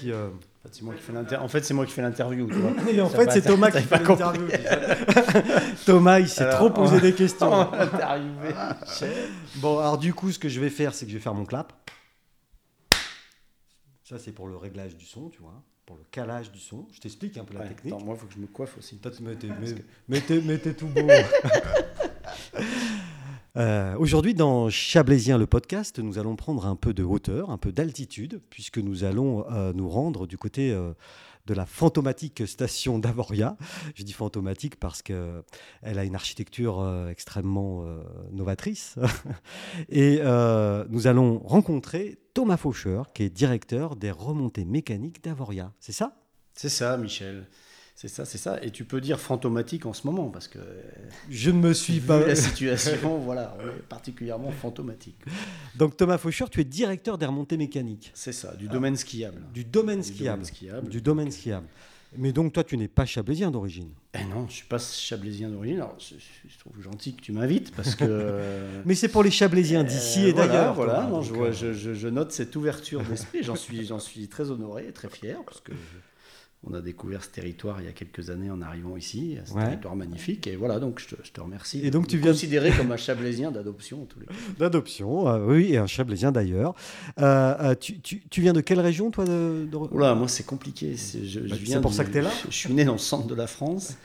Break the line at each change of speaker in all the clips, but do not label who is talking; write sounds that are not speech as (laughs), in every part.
Qui, euh,
En fait, c'est moi qui fais l'inter- en fait, moi qui fais l'interview. tu vois.
Et en fait, c'est Thomas qui fait l'interview. (laughs) Thomas, il s'est trop posé
on-
des questions.
On.
Bon, alors du coup, ce que je vais faire, c'est que je vais faire mon clap. Ça, c'est pour le réglage du son, tu vois, pour le calage du son. Je t'explique un peu la technique.
attends, moi, il faut que je me coiffe aussi.
Toi, tu tout beau. (laughs) Euh, Aujourd'hui, dans Chablaisien, le podcast, nous allons prendre un peu de hauteur, un peu d'altitude, puisque nous allons euh, nous rendre du côté euh, de la fantomatique station d'Avoria. Je dis fantomatique parce qu'elle a une architecture extrêmement novatrice. (laughs) Et nous allons rencontrer Thomas Faucheur, qui est directeur des remontées mécaniques d'Avoria. C'est ça?
C'est ça, Michel. C'est ça, c'est ça. Et tu peux dire fantomatique en ce moment, parce que euh,
Je ne me suis
vu
pas.
la situation, (laughs) voilà, on est particulièrement fantomatique.
Donc Thomas Faucheur, tu es directeur des remontées mécaniques,
C'est ça, du domaine skiable.
du domaine
Du
skiable.
domaine skiable.
Du domaine skiable. Mais donc toi, tu n'es pas chablaisien d'origine.
Eh non, je suis pas chablaisien d'origine. Alors, je, trouve gentil que tu m'invites, parce que... (laughs)
Mais c'est pour les chablaisiens d'ici
Euh,
et
voilà,
d'ailleurs.
Voilà, non,
donc,
je, vois-
euh,
je- note cette ouverture d'esprit. J'en suis, j'en suis très honoré et très fier parce que on a découvert ce territoire il y a quelques années en arrivant ici. Ce
Ouais.
territoire magnifique. Et voilà, donc je te, je te remercie.
Et donc,
de
tu viens de-
considéré comme un (laughs) chablaisien d'adoption en tous les cas.
D'adoption, euh, oui, et un chablaisien d'ailleurs. Euh, euh, tu, tu- tu viens de quelle région, toi de, de-
Oula, moi c'est compliqué. C'est, je, je
Bah,
viens
pour
du-
ça que t'es là
Je, je suis né dans le centre de la France.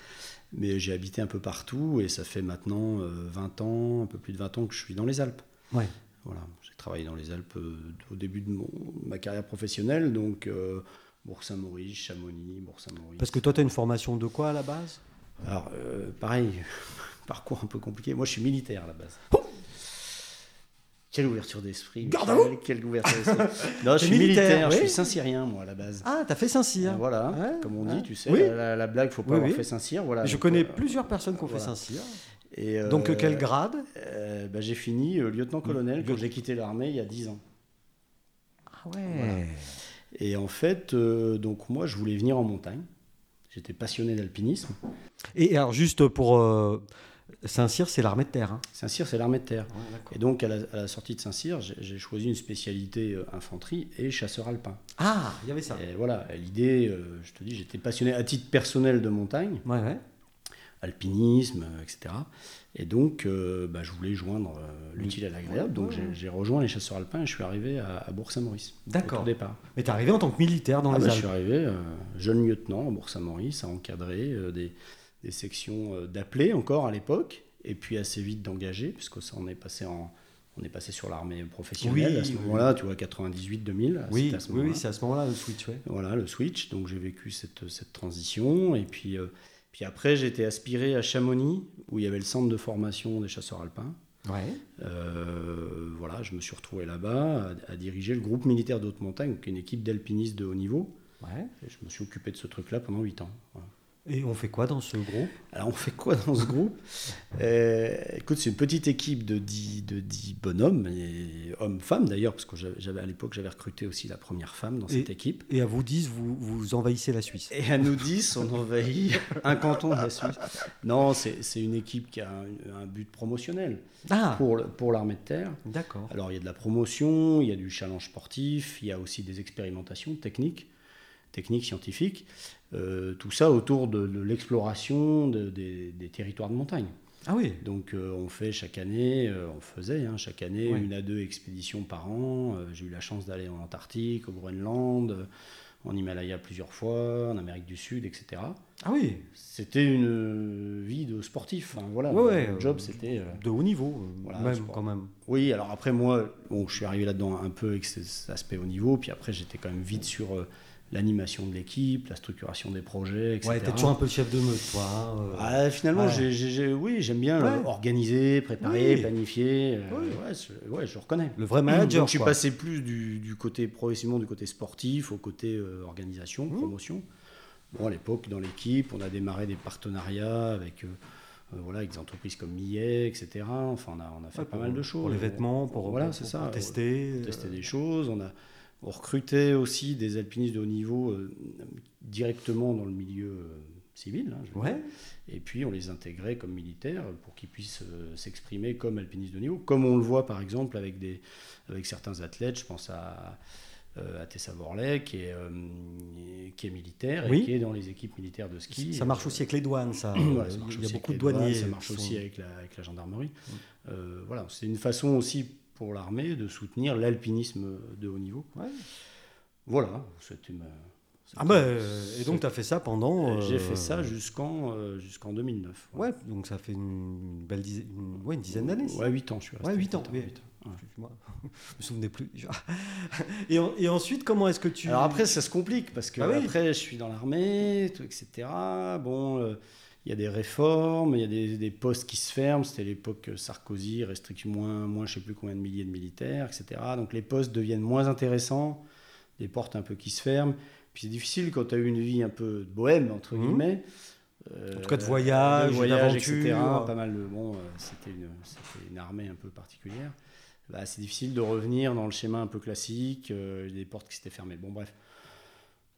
Mais j'ai habité un peu partout et ça fait maintenant euh, 20 ans, un peu plus de 20 ans que je suis dans les Alpes.
Ouais.
Voilà, j'ai travaillé dans les Alpes au début de mon- ma carrière professionnelle, donc Bourg-Saint-Maurice, Chamonix, Bourg-Saint-Maurice.
Parce que toi, tu as une formation de quoi à la base?
Alors, euh, pareil, (laughs) parcours un peu compliqué. Moi, je suis militaire à la base. Quelle ouverture d'esprit.
Garde à
Quelle ouverture d'esprit. (laughs) Non, je suis
militaire,
militaire, je suis Saint-Cyrien, moi, à la base.
Ah, t'as fait Saint-Cyr.
Euh, Voilà, comme on dit, tu sais,
Oui.
la, la- la blague, faut pas
Oui,
avoir fait Saint-Cyr. Voilà,
Je connais
euh,
plusieurs personnes qui ont fait. Saint-Cyr.
Et, euh,
Donc, quel grade?
bah, J'ai fini lieutenant-colonel quand j'ai quitté l'armée il y a 10 ans.
Ah ouais.
Et en fait, euh, donc moi, je voulais venir en montagne. J'étais passionné d'alpinisme.
Et alors, juste pour. euh, Saint-Cyr, c'est l'armée de terre. hein.
Saint-Cyr, c'est l'armée de terre.
Ouais.
Et donc, à la, à la sortie de Saint-Cyr, j'ai choisi une spécialité euh, infanterie et chasseur alpin.
Ah, il y avait ça.
Et voilà, l'idée, euh, je te dis, j'étais passionné à titre personnel de montagne,
Ouais, ouais.
alpinisme, etc. Et donc, euh, bah, je voulais joindre euh, l'utile à l'agréable. Donc, j'ai- rejoint les chasseurs alpins et je suis arrivé à, à Bourg-Saint-Maurice.
D'accord.
Au tout départ.
Mais t'es arrivé en tant que militaire dans
Ah,
les
bah, je
Alpes.
suis arrivé euh, jeune lieutenant à Bourg-Saint-Maurice à encadrer euh, des, des sections euh, d'appelés encore à l'époque, et puis assez vite d'engagés, puisque ça, on est passé en on est passé sur l'armée professionnelle
Oui,
à ce
oui,
moment-là, tu vois, 98-2000.
Oui, c'est à ce moment-là le switch, ouais.
Voilà, le switch. Donc j'ai vécu cette, cette transition. Et puis, euh, puis après, été aspiré à Chamonix, où il y avait le centre de formation des chasseurs alpins.
Ouais.
Euh, voilà, je me suis retrouvé là-bas à, à diriger le groupe militaire de haute montagne, donc une équipe d'alpinistes de haut niveau.
Ouais.
Et je me suis occupé de ce truc-là pendant 8 ans. Voilà.
Et on fait quoi dans ce groupe?
Alors on fait quoi dans ce groupe? Euh, Écoute, c'est une petite équipe de 10, de 10 bonhommes, et hommes-femmes d'ailleurs, parce que j'avais- à l'époque j'avais recruté aussi la première femme dans cette
Et-
équipe.
Et à vous 10, vous, vous envahissez la Suisse.
Et à nous 10, on envahit (laughs) un canton de la Suisse. Non, c'est c'est une équipe qui a un, un but promotionnel
Ah,
pour, pour l'armée de terre.
d'accord.
Alors il y a de la promotion, il y a du challenge sportif, il y a aussi des expérimentations techniques, techniques scientifiques, euh, tout ça autour de, de l'exploration de- des, des territoires de montagne.
Ah oui,
Donc euh, on fait chaque année, euh, on faisait hein, chaque année une à deux expéditions par an. J'ai eu la chance d'aller en Antarctique, au Groenland, en Himalaya plusieurs fois, en Amérique du Sud, etc.
ah oui,
C'était une vie de sportif. hein, voilà,
Ouais,
mon job c'était...
de haut niveau,
Voilà,
même
sport.
quand même.
oui, alors après moi, bon, je suis arrivé là-dedans un peu avec cet aspect au niveau, puis après j'étais quand même vite sur l'animation de l'équipe, la structuration des projets, etc.
Ouais, t'es toujours un peu le chef de meute, toi. hein, euh.
Ah, finalement,
Ouais.
j'ai- oui, j'aime bien
Ouais.
euh, organiser, préparer,
Oui.
planifier. euh,
Oui.
ouais, je, ouais, je reconnais.
Le vrai manager,
Donc, je suis
quoi.
passé plus du, du côté progressivement du côté sportif au côté euh, organisation,
Mmh.
promotion. Bon, à l'époque, dans l'équipe, on a démarré des partenariats avec, euh, voilà, avec des entreprises comme Millet, etc. Enfin, on a, on a fait pas mal de choses.
Pour les vêtements, pour,
Voilà,
pour-
ça.
tester. Euh,
des choses. On a on recrutait aussi des alpinistes de haut niveau euh, directement dans le milieu euh, civil. hein,
Ouais.
Et puis on les intégrait comme militaires pour qu'ils puissent euh, s'exprimer comme alpinistes de haut niveau, comme on le voit par exemple avec, des, avec certains athlètes. Je pense à à Tessa-Vorlay, qui, est, qui est militaire
Oui.
et qui est dans les équipes militaires de ski.
Ça marche aussi avec les douanes, ça.
Voilà, ça
Il y a beaucoup de douaniers.
Ça marche aussi avec la, avec la gendarmerie. Voilà, c'est une façon aussi pour l'armée de soutenir l'alpinisme de haut niveau.
Ouais.
Voilà, c'était ma.
Ah bah, euh, et donc tu as fait ça pendant...
J'ai
euh,
fait ça jusqu'en euh, jusqu'en 2009.
Ouais, donc ça fait une belle dizaine, une, ouais, une dizaine d'années.
Ouais, 8 ans, je suis resté.
Ouais, 8 ans. oui.
huit ans. Ouais.
Excuse-moi, (laughs) je me souvenais plus. (laughs) et, en- et ensuite, comment est-ce que tu...
Alors après, ça se complique parce que
Ah oui.
après, je suis dans l'armée, tout, etc. Bon, euh, il y a des réformes, il y a des, des postes qui se ferment. C'était l'époque Sarkozy, restricte moins, moins, je sais plus combien de milliers de militaires, etc. Donc les postes deviennent moins intéressants, des portes un peu qui se ferment. Puis c'est difficile quand tu as eu une vie un peu de bohème entre
Mhm.
guillemets.
En tout cas, de voyage,
de voyage, etc. Pas mal de bon, euh, c'était une, c'était une armée un peu particulière. Bah, c'est difficile de revenir dans le schéma un peu classique, euh, des portes qui s'étaient fermées. Bon, bref.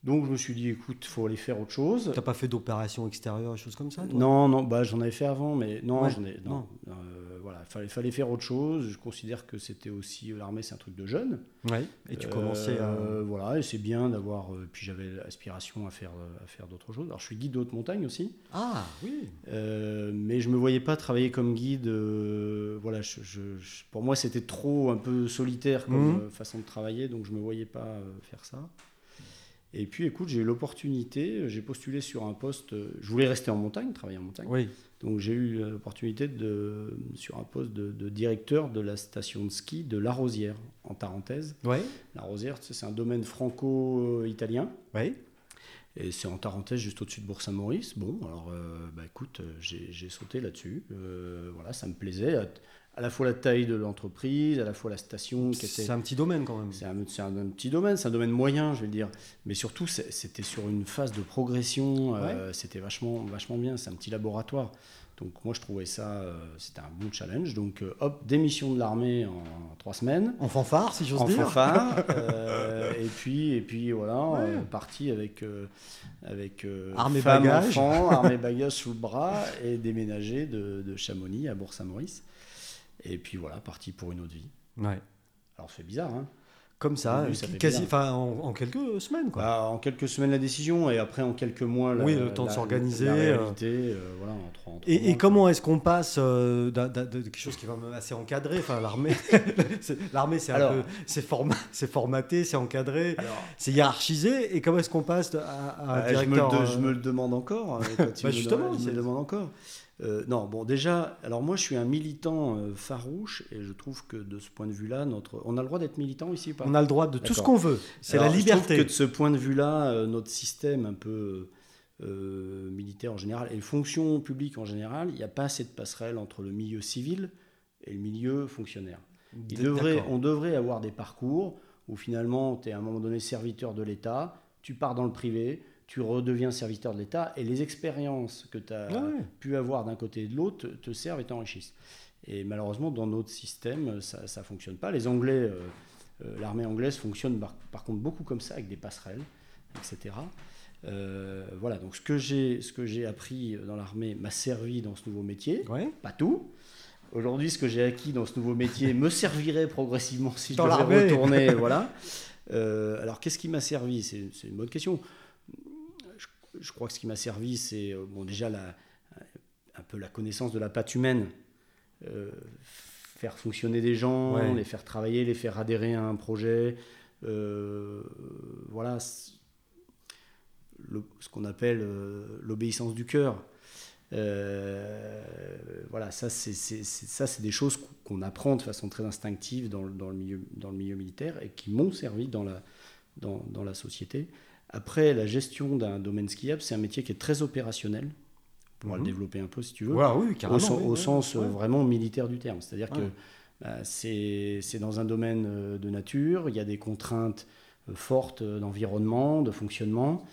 Donc je me suis dit, écoute, faut aller faire autre chose.
T'as pas fait d'opérations extérieures, des choses comme ça toi?
Non, non, bah j'en avais fait avant, mais non,
Ouais,
j'en ai, non.
non.
Euh, voilà, fallait, fallait faire autre chose. Je considère que c'était aussi l'armée, c'est un truc de jeune.
Ouais. Et tu commençais à...
Euh, voilà, et c'est bien d'avoir. euh, puis j'avais l'aspiration à faire, à faire d'autres choses. Alors je suis guide de haute montagne aussi.
Ah, oui.
Mais je me voyais pas travailler comme guide. voilà, je- je- je- pour moi, c'était trop un peu solitaire comme euh, façon de travailler, donc je me voyais pas faire ça. Et puis, écoute, j'ai eu l'opportunité. J'ai postulé sur un poste. Je voulais rester en montagne, travailler en montagne.
Oui.
Donc, j'ai eu l'opportunité de sur un poste de, de directeur de la station de ski de La Rosière en Tarentaise.
Ouais.
La Rosière, c'est un domaine franco-italien.
Ouais.
Et c'est en Tarentaise, juste au-dessus de Bourg-Saint-Maurice. Bon, alors, euh, bah, écoute, j'ai j'ai sauté là-dessus. Euh, voilà, ça me plaisait. À, la fois la taille de l'entreprise, à la fois la station.
C'est un petit domaine quand même.
C'est un, c'est un- un petit domaine, c'est un domaine moyen, je vais dire. Mais surtout, c'était sur une phase de progression. euh, c'était vachement, vachement bien. C'est un petit laboratoire. Donc, moi, je trouvais ça, euh, c'était un bon challenge. Donc, euh, hop, démission de l'armée en, trois semaines
En fanfare, si j'ose
en
dire.
fanfare. (laughs) euh, et puis et puis voilà,
Ouais.
euh, parti avec avec
Armée
femme,
bagages.
armée (laughs) bagages sous le bras et déménagé de, de Chamonix à Bourg-Saint-Maurice. Et puis voilà, parti pour une autre vie.
Ouais.
Alors c'est bizarre, hein
Comme ça,
Oui, ça fait
quasi,
bizarre.
enfin, en, en quelques semaines, quoi.
Bah, en quelques semaines la décision et après en quelques mois la,
Oui, le temps de s'organiser,
La
euh.
réalité, euh, voilà,
Et, et
mois.
comment est-ce qu'on passe euh, de quelque chose qui va même assez encadré, enfin l'armée, (laughs) c'est- l'armée c'est un
Alors.
peu, c'est forma- c'est formaté, c'est encadré, c'est hiérarchisé. Et comment est-ce qu'on passe à, à un
je, me
directeur
le,
euh,
je me le demande encore. euh, quand tu (laughs)
Bah,
me le-
justement,
je me
c'est-
le demande encore. Euh, non, bon, déjà, alors moi, je suis un militant euh, farouche et je trouve que de ce point de vue-là, notre, on a le droit d'être militant ici ou pas?
On a le droit de tout ce qu'on veut. C'est la
Alors, je trouve
liberté.
que de ce point de vue-là, euh, notre système un peu militaire en général et les fonctions publiques en général, il n'y a pas assez de passerelle entre le milieu civil et le milieu fonctionnaire. Il devrait, on devrait avoir des parcours où finalement tu es à un moment donné serviteur de l'État, tu pars dans le privé, tu redeviens serviteur de l'État et les expériences que tu as
Ouais, ouais.
pu avoir d'un côté et de l'autre te, servent et t'enrichissent. Et malheureusement, dans notre système, ça ne fonctionne pas. Les Anglais, euh, euh, l'armée anglaise fonctionne par, par contre beaucoup comme ça, avec des passerelles, etc. Euh, voilà, donc ce que j'ai appris dans l'armée m'a servi dans ce nouveau métier
Ouais.
pas tout. Aujourd'hui, ce que j'ai acquis dans ce nouveau métier me servirait progressivement si je devais retourner. voilà. (laughs) Euh, alors, qu'est-ce qui m'a servi? C'est une bonne question. Je, crois que ce qui m'a servi, c'est euh, bon, déjà la, un peu la connaissance de la patte humaine. Euh, faire fonctionner des gens,
Ouais.
les faire travailler, les faire adhérer à un projet. Euh, voilà. le- ce qu'on appelle euh, l'obéissance du cœur. Voilà, ça c'est ça, des choses qu'on- apprend de façon très instinctive dans, le- dans le, milieu, dans le milieu militaire et qui m'ont servi dans la, dans, dans la société. Après, la gestion d'un domaine skiable, c'est un métier qui est très opérationnel. On pourra
Mhm.
le développer un peu si tu veux.
Ouais, oui,
au,
carrément.
sen-
oui,
au sens euh,
ouais.
vraiment militaire du terme. C'est-à-dire
Ouais.
que bah, c'est dans un domaine euh, de nature, il y a des contraintes euh, fortes d'environnement, de fonctionnement.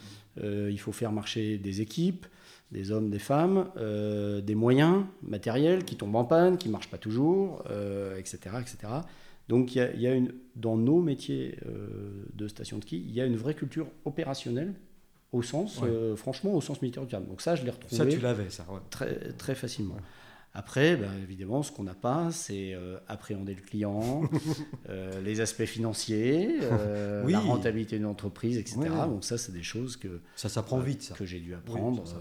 Euh, il faut faire marcher des équipes, des hommes, des femmes, euh, des moyens matériels qui tombent en panne, qui ne marchent pas toujours, euh, etc., etc. Donc il y a, il y a une, dans nos métiers euh, de station de ski, il y a une vraie culture opérationnelle au sens,
Ouais.
euh, franchement, au sens militaire du terme. Donc ça, je l'ai retrouvé
Ça, tu l'avais, ça. ouais.
très, très facilement. Après, bah, évidemment, ce qu'on n'a pas, c'est euh, appréhender le client, (laughs) euh, les aspects financiers, euh,
Oui.
la rentabilité d'une entreprise, etc. Donc ça, c'est des choses que,
Ça s'apprend vite, ça.
que j'ai dû apprendre.
ça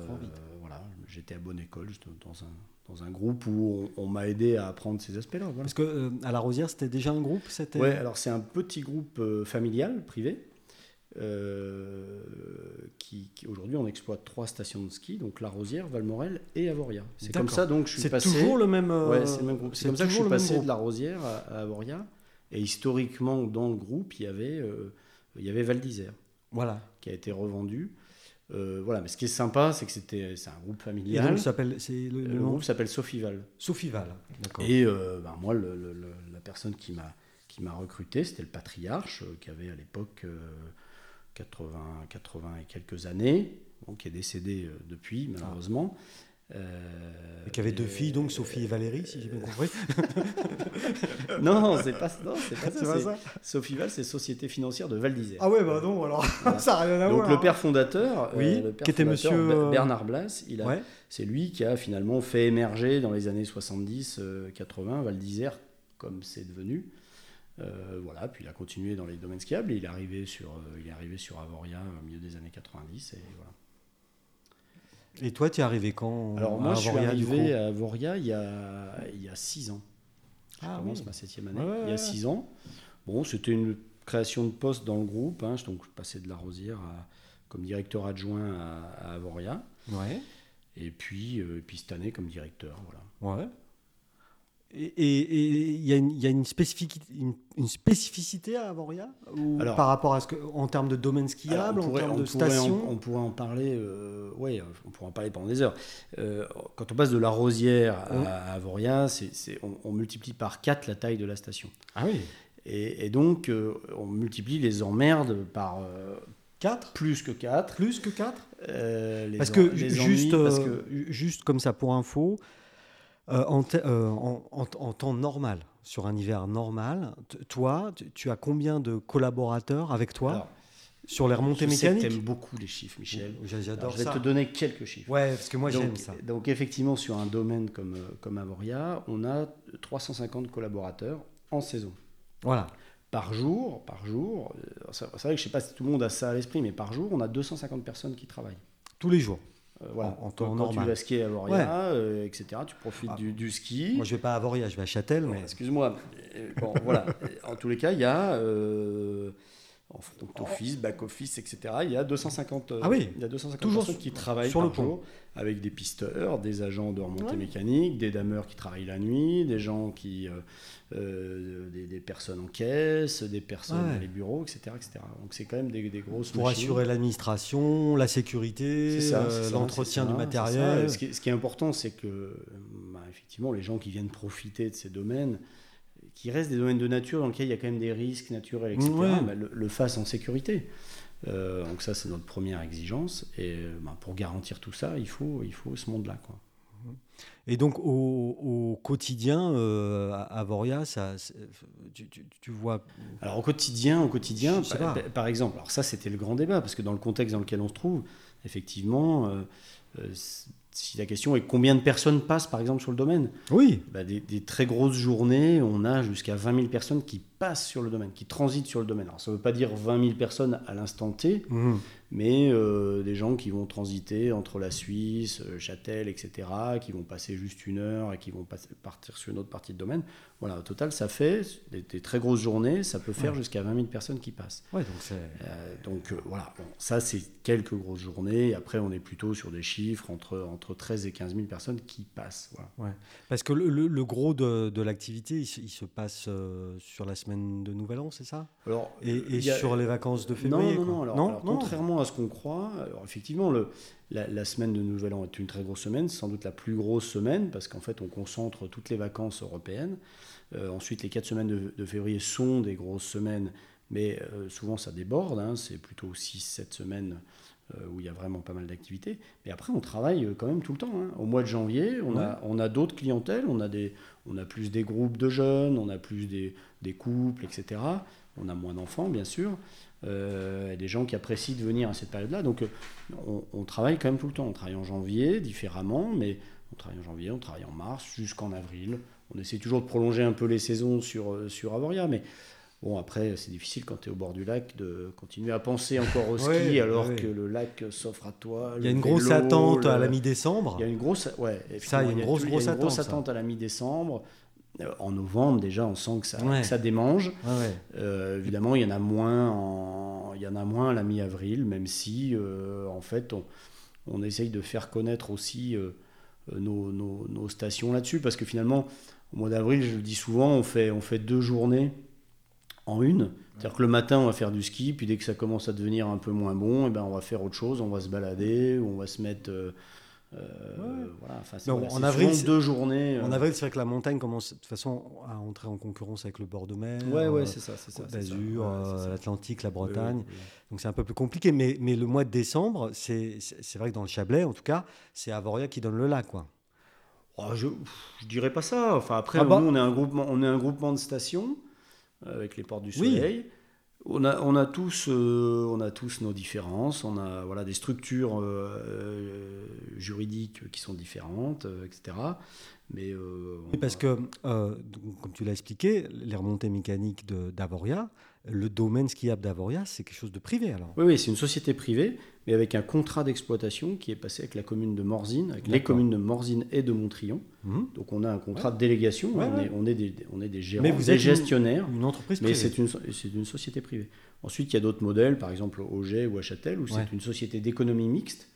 voilà, j'étais à bonne école, j'étais dans un, dans un groupe où on, on m'a aidé à apprendre ces aspects-là. voilà.
Parce que euh, à la Rosière, c'était déjà un groupe, c'était.
Ouais, alors c'est un petit groupe euh, familial, privé. euh, qui, qui- aujourd'hui on exploite trois stations de ski, donc La Rosière, Valmorel et Avoria. C'est comme ça donc je suis
C'est
passé.
toujours le même.
Ouais, c'est le même groupe. C'est comme ça que je suis passé de La Rosière à, à Avoria. Et historiquement dans le groupe il y avait il y avait Val d'Isère
Voilà.
qui a été revendu. Euh, voilà, mais ce qui est sympa, c'est que c'était c'est un groupe
Et
familial.
donc, s'appelle. C'est le,
le
le nom
groupe s'appelle.
D'accord.
Et euh, ben, moi, le- la personne qui m'a qui m'a recruté, c'était le patriarche, euh, qui avait à l'époque euh, 80, 80 et quelques années, bon, qui est décédé euh, depuis, malheureusement. Euh,
Et qui avait deux
et-
filles, donc Sophie et Valérie, si j'ai bien compris. (laughs)
Non, c'est pas, non, c'est pas (laughs) ça.
C'est pas
c'est- Société financière de Val d'Isère.
Ah ouais, bah non, alors (laughs) ça n'a rien à
Donc
voir.
le
hein.
père fondateur, euh, le père
qui était
fondateur,
monsieur,
Be-
euh,
Bernard Blas, il a,
Ouais.
c'est lui qui a finalement fait émerger dans les années 70, euh, 80 Val d'Isère comme c'est devenu. Euh, voilà, puis il a continué dans les domaines skiables il est arrivé sur, euh, il est arrivé sur Avoria au milieu des années 90 et voilà.
Et toi, tu es arrivé quand
Alors
à
moi je suis arrivé à Avoria il y a il y a six ans. Je
Ah
commence
oui.
ma septième année
Ouais,
il y a six ans. Bon, c'était une création de poste dans le groupe. hein, donc je passais de la Rosière à- comme directeur adjoint à, à Avoria.
Ouais.
Et puis, euh, et puis cette année comme directeur. Voilà.
Ouais. Et il y a une, il y a une, spécificité, une, une spécificité à Avoria ou
Alors-
Par rapport à ce que, en termes de domaine skiable, en termes
on
de station?
on pourrait en parler, euh, ouais, on pourrait en parler pendant des heures. Euh, quand on passe de la Rosière à,
Ouais.
à Avoria, c'est- c'est- on, on multiplie par 4 la taille de la station.
Ah oui.
Et, et donc, euh, on multiplie les emmerdes par euh,
4
plus que 4.
Plus que 4
les
Parce
en-
que juste,
parce
euh,
que-
ju- juste comme ça pour info, euh, en, euh, en- en- en temps normal, sur un hiver normal, toi, tu, as combien de collaborateurs avec toi
Alors,
sur les remontées
je sais que
mécaniques
t'aimes beaucoup les chiffres, Michel.
J'adore
je vais
ça.
te donner quelques chiffres.
Ouais, parce que moi j'aime ça.
donc effectivement, sur un domaine comme, euh, comme Avoria, on a 350 collaborateurs en saison.
Voilà.
Par jour, par jour, c'est vrai que je sais pas si tout le monde a ça à l'esprit, mais par jour, on a 250 personnes qui travaillent.
Tous les jours.
Euh, voilà.
En- temps
quand
normal.
tu vas skier à Avoria, euh, etc., tu profites
Ah.
du, du ski.
Moi je vais pas à Avoria, je vais à Châtel, mais
Excuse-moi. Euh, Bon, voilà. (laughs) En tous les cas, il y a euh, front office, back office, etc. Il y a 250, euh,
Ah oui.
il y a 250
Toujours
personnes qui travaillent
sur le
par
pont.
jour avec des pisteurs, des agents de remontée
Ouais.
mécanique, des dameurs qui travaillent la nuit, des gens qui, euh, euh, des, des personnes en caisse, des personnes
Ouais.
dans les bureaux, etc., etc. Donc c'est quand même des, des grosses
pour
machines.
assurer l'administration, la sécurité, euh, l'entretien du matériel.
c'est ça. Ce qui, est, ce qui est important, c'est que bah, effectivement, les gens qui viennent profiter de ces domaines, qui restent des domaines de nature dans lesquels il y a quand même des risques naturels, etc.,
Ouais.
bah, le, le fassent en sécurité. Euh, donc ça, c'est notre première exigence. Et euh, bah, pour garantir tout ça, il faut, il faut ce monde-là. Quoi.
Et donc au, au quotidien, euh, à Avoria, ça, tu, tu- tu vois.
Alors au quotidien, au quotidien, par, exemple, alors ça c'était le grand débat parce que dans le contexte dans lequel on se trouve, effectivement, euh, si la question est combien de personnes passent par exemple sur le domaine,
Oui.
bah, des, des très grosses journées, on a jusqu'à 20 000 personnes qui passent sur le domaine, qui transitent sur le domaine. Alors ça ne veut pas dire 20 000 personnes à l'instant T,
Mhm.
mais euh, des gens qui vont transiter entre la Suisse, euh, Châtel, etc., qui vont passer juste une heure et qui vont passer- partir sur une autre partie de domaine. Voilà, au total, ça fait des, des très grosses journées, ça peut faire
Ouais.
jusqu'à 20 000 personnes qui passent.
Ouais, donc.
Euh, donc euh, voilà, bon, ça c'est quelques grosses journées. Après, on est plutôt sur des chiffres entre, entre 13 et 15 000 personnes qui passent. Voilà.
Parce que le, le- le gros de, de l'activité, il, se- il se passe euh, sur la semaine de Nouvel An, c'est ça?
Alors,
Et,
a-
sur les vacances de
Non,
février
non, non. Alors, alors, contrairement à ce qu'on croit, alors effectivement, le, la, la semaine de Nouvel An est une très grosse semaine, sans doute la plus grosse semaine, parce qu'en fait, on concentre toutes les vacances européennes. Euh, ensuite, les quatre semaines de, de février sont des grosses semaines, mais euh, souvent ça déborde, hein, c'est plutôt 6-7 semaines euh, où il y a vraiment pas mal d'activités. Mais après, on travaille quand même tout le temps. hein. Au mois de janvier, on a, on a d'autres clientèles, on a, des, on a plus des groupes de jeunes, on a plus des, des couples, etc. on a moins d'enfants, bien sûr. Euh, des gens qui apprécient de venir à cette période-là. Donc, on, on, travaille quand même tout le temps. On travaille en janvier, différemment, mais on travaille en janvier, on travaille en mars, jusqu'en avril. On essaie toujours de prolonger un peu les saisons sur, sur Avoria, mais Bon, après, c'est difficile quand tu es au bord du lac de continuer à penser encore au (laughs) ski alors que le lac s'offre à toi.
Il y a une grosse attente à la mi-décembre.
Il y a une grosse, ouais,
ça, il y a une grosse, grosse,
attente, grosse attente à la mi-décembre. Euh, en novembre, déjà, on sent que ça, ça démange. Euh, évidemment, il y en a moins, en, il y en a moins à la mi-avril, même si, euh, en fait, on, on, essaye de faire connaître aussi nos, nos, nos, stations là-dessus, parce que finalement, au mois d'avril, je le dis souvent, on fait, on fait deux journées en une. C'est-à-dire que le matin, on va faire du ski, puis dès que ça commence à devenir un peu moins bon, et eh ben, on va faire autre chose, on va se balader, on va se mettre... Euh, voilà, enfin,
en avril,
deux journées.
En avril, c'est vrai que la montagne commence de toute façon à entrer en concurrence avec le bord de mer.
Ouais, ouais, c'est ça, c'est ça.
L'Azur, l'Atlantique, la Bretagne. Donc c'est un peu plus compliqué. Mais, mais le mois de décembre, c'est vrai que dans le Chablais, en tout cas, c'est Avoria qui donne le lac, quoi.
Oh, je, je dirais pas ça. Enfin après, ah bah. nous, on est un groupement, on est un groupement de stations. Euh, avec les portes du soleil. On a, on, a tous, euh, on a tous nos différences, on a voilà, des structures euh, juridiques qui sont différentes, etc.
Mais, parce que, comme tu l'as expliqué, les remontées mécaniques d'Avoria, le domaine skiable d'Avoria, c'est quelque chose de privé alors
Oui, oui c'est une société privée, mais avec un contrat d'exploitation qui est passé avec la commune de Morzine, avec les communes de Morzine et de Montrion. Mhm. Donc on a un contrat de délégation, on, Est, on, est, des, on est des gérants,
mais vous
des gestionnaires.
Une, entreprise
privée. Mais c'est une, une société privée. Ensuite, il y a d'autres modèles, par exemple Auger ou à Châtel, où c'est une société d'économie mixte.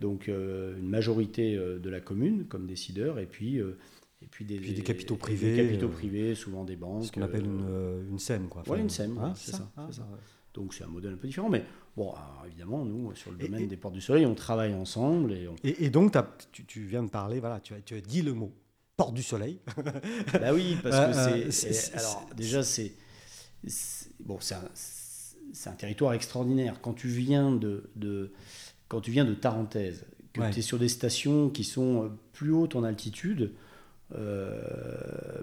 Donc euh, une majorité euh, de la commune comme décideur, et puis... Euh,
et puis des, des capitaux privés.
Des capitaux privés, souvent des banques.
Ce qu'on appelle une, une SEM. Quoi.
une SEM, hein, c'est ça. ça. Donc c'est un modèle un peu différent. Mais bon, évidemment, nous, sur le domaine des portes du soleil, on travaille ensemble.
Et, et, donc, tu, viens de parler, voilà, tu as, tu as dit le mot porte du soleil. (laughs)
bah oui, parce que c'est. alors, déjà, c'est. Bon, c'est un, un, territoire extraordinaire. Quand tu viens de, de quand tu viens de Tarentaise, que tu es sur des stations qui sont plus hautes en altitude, euh,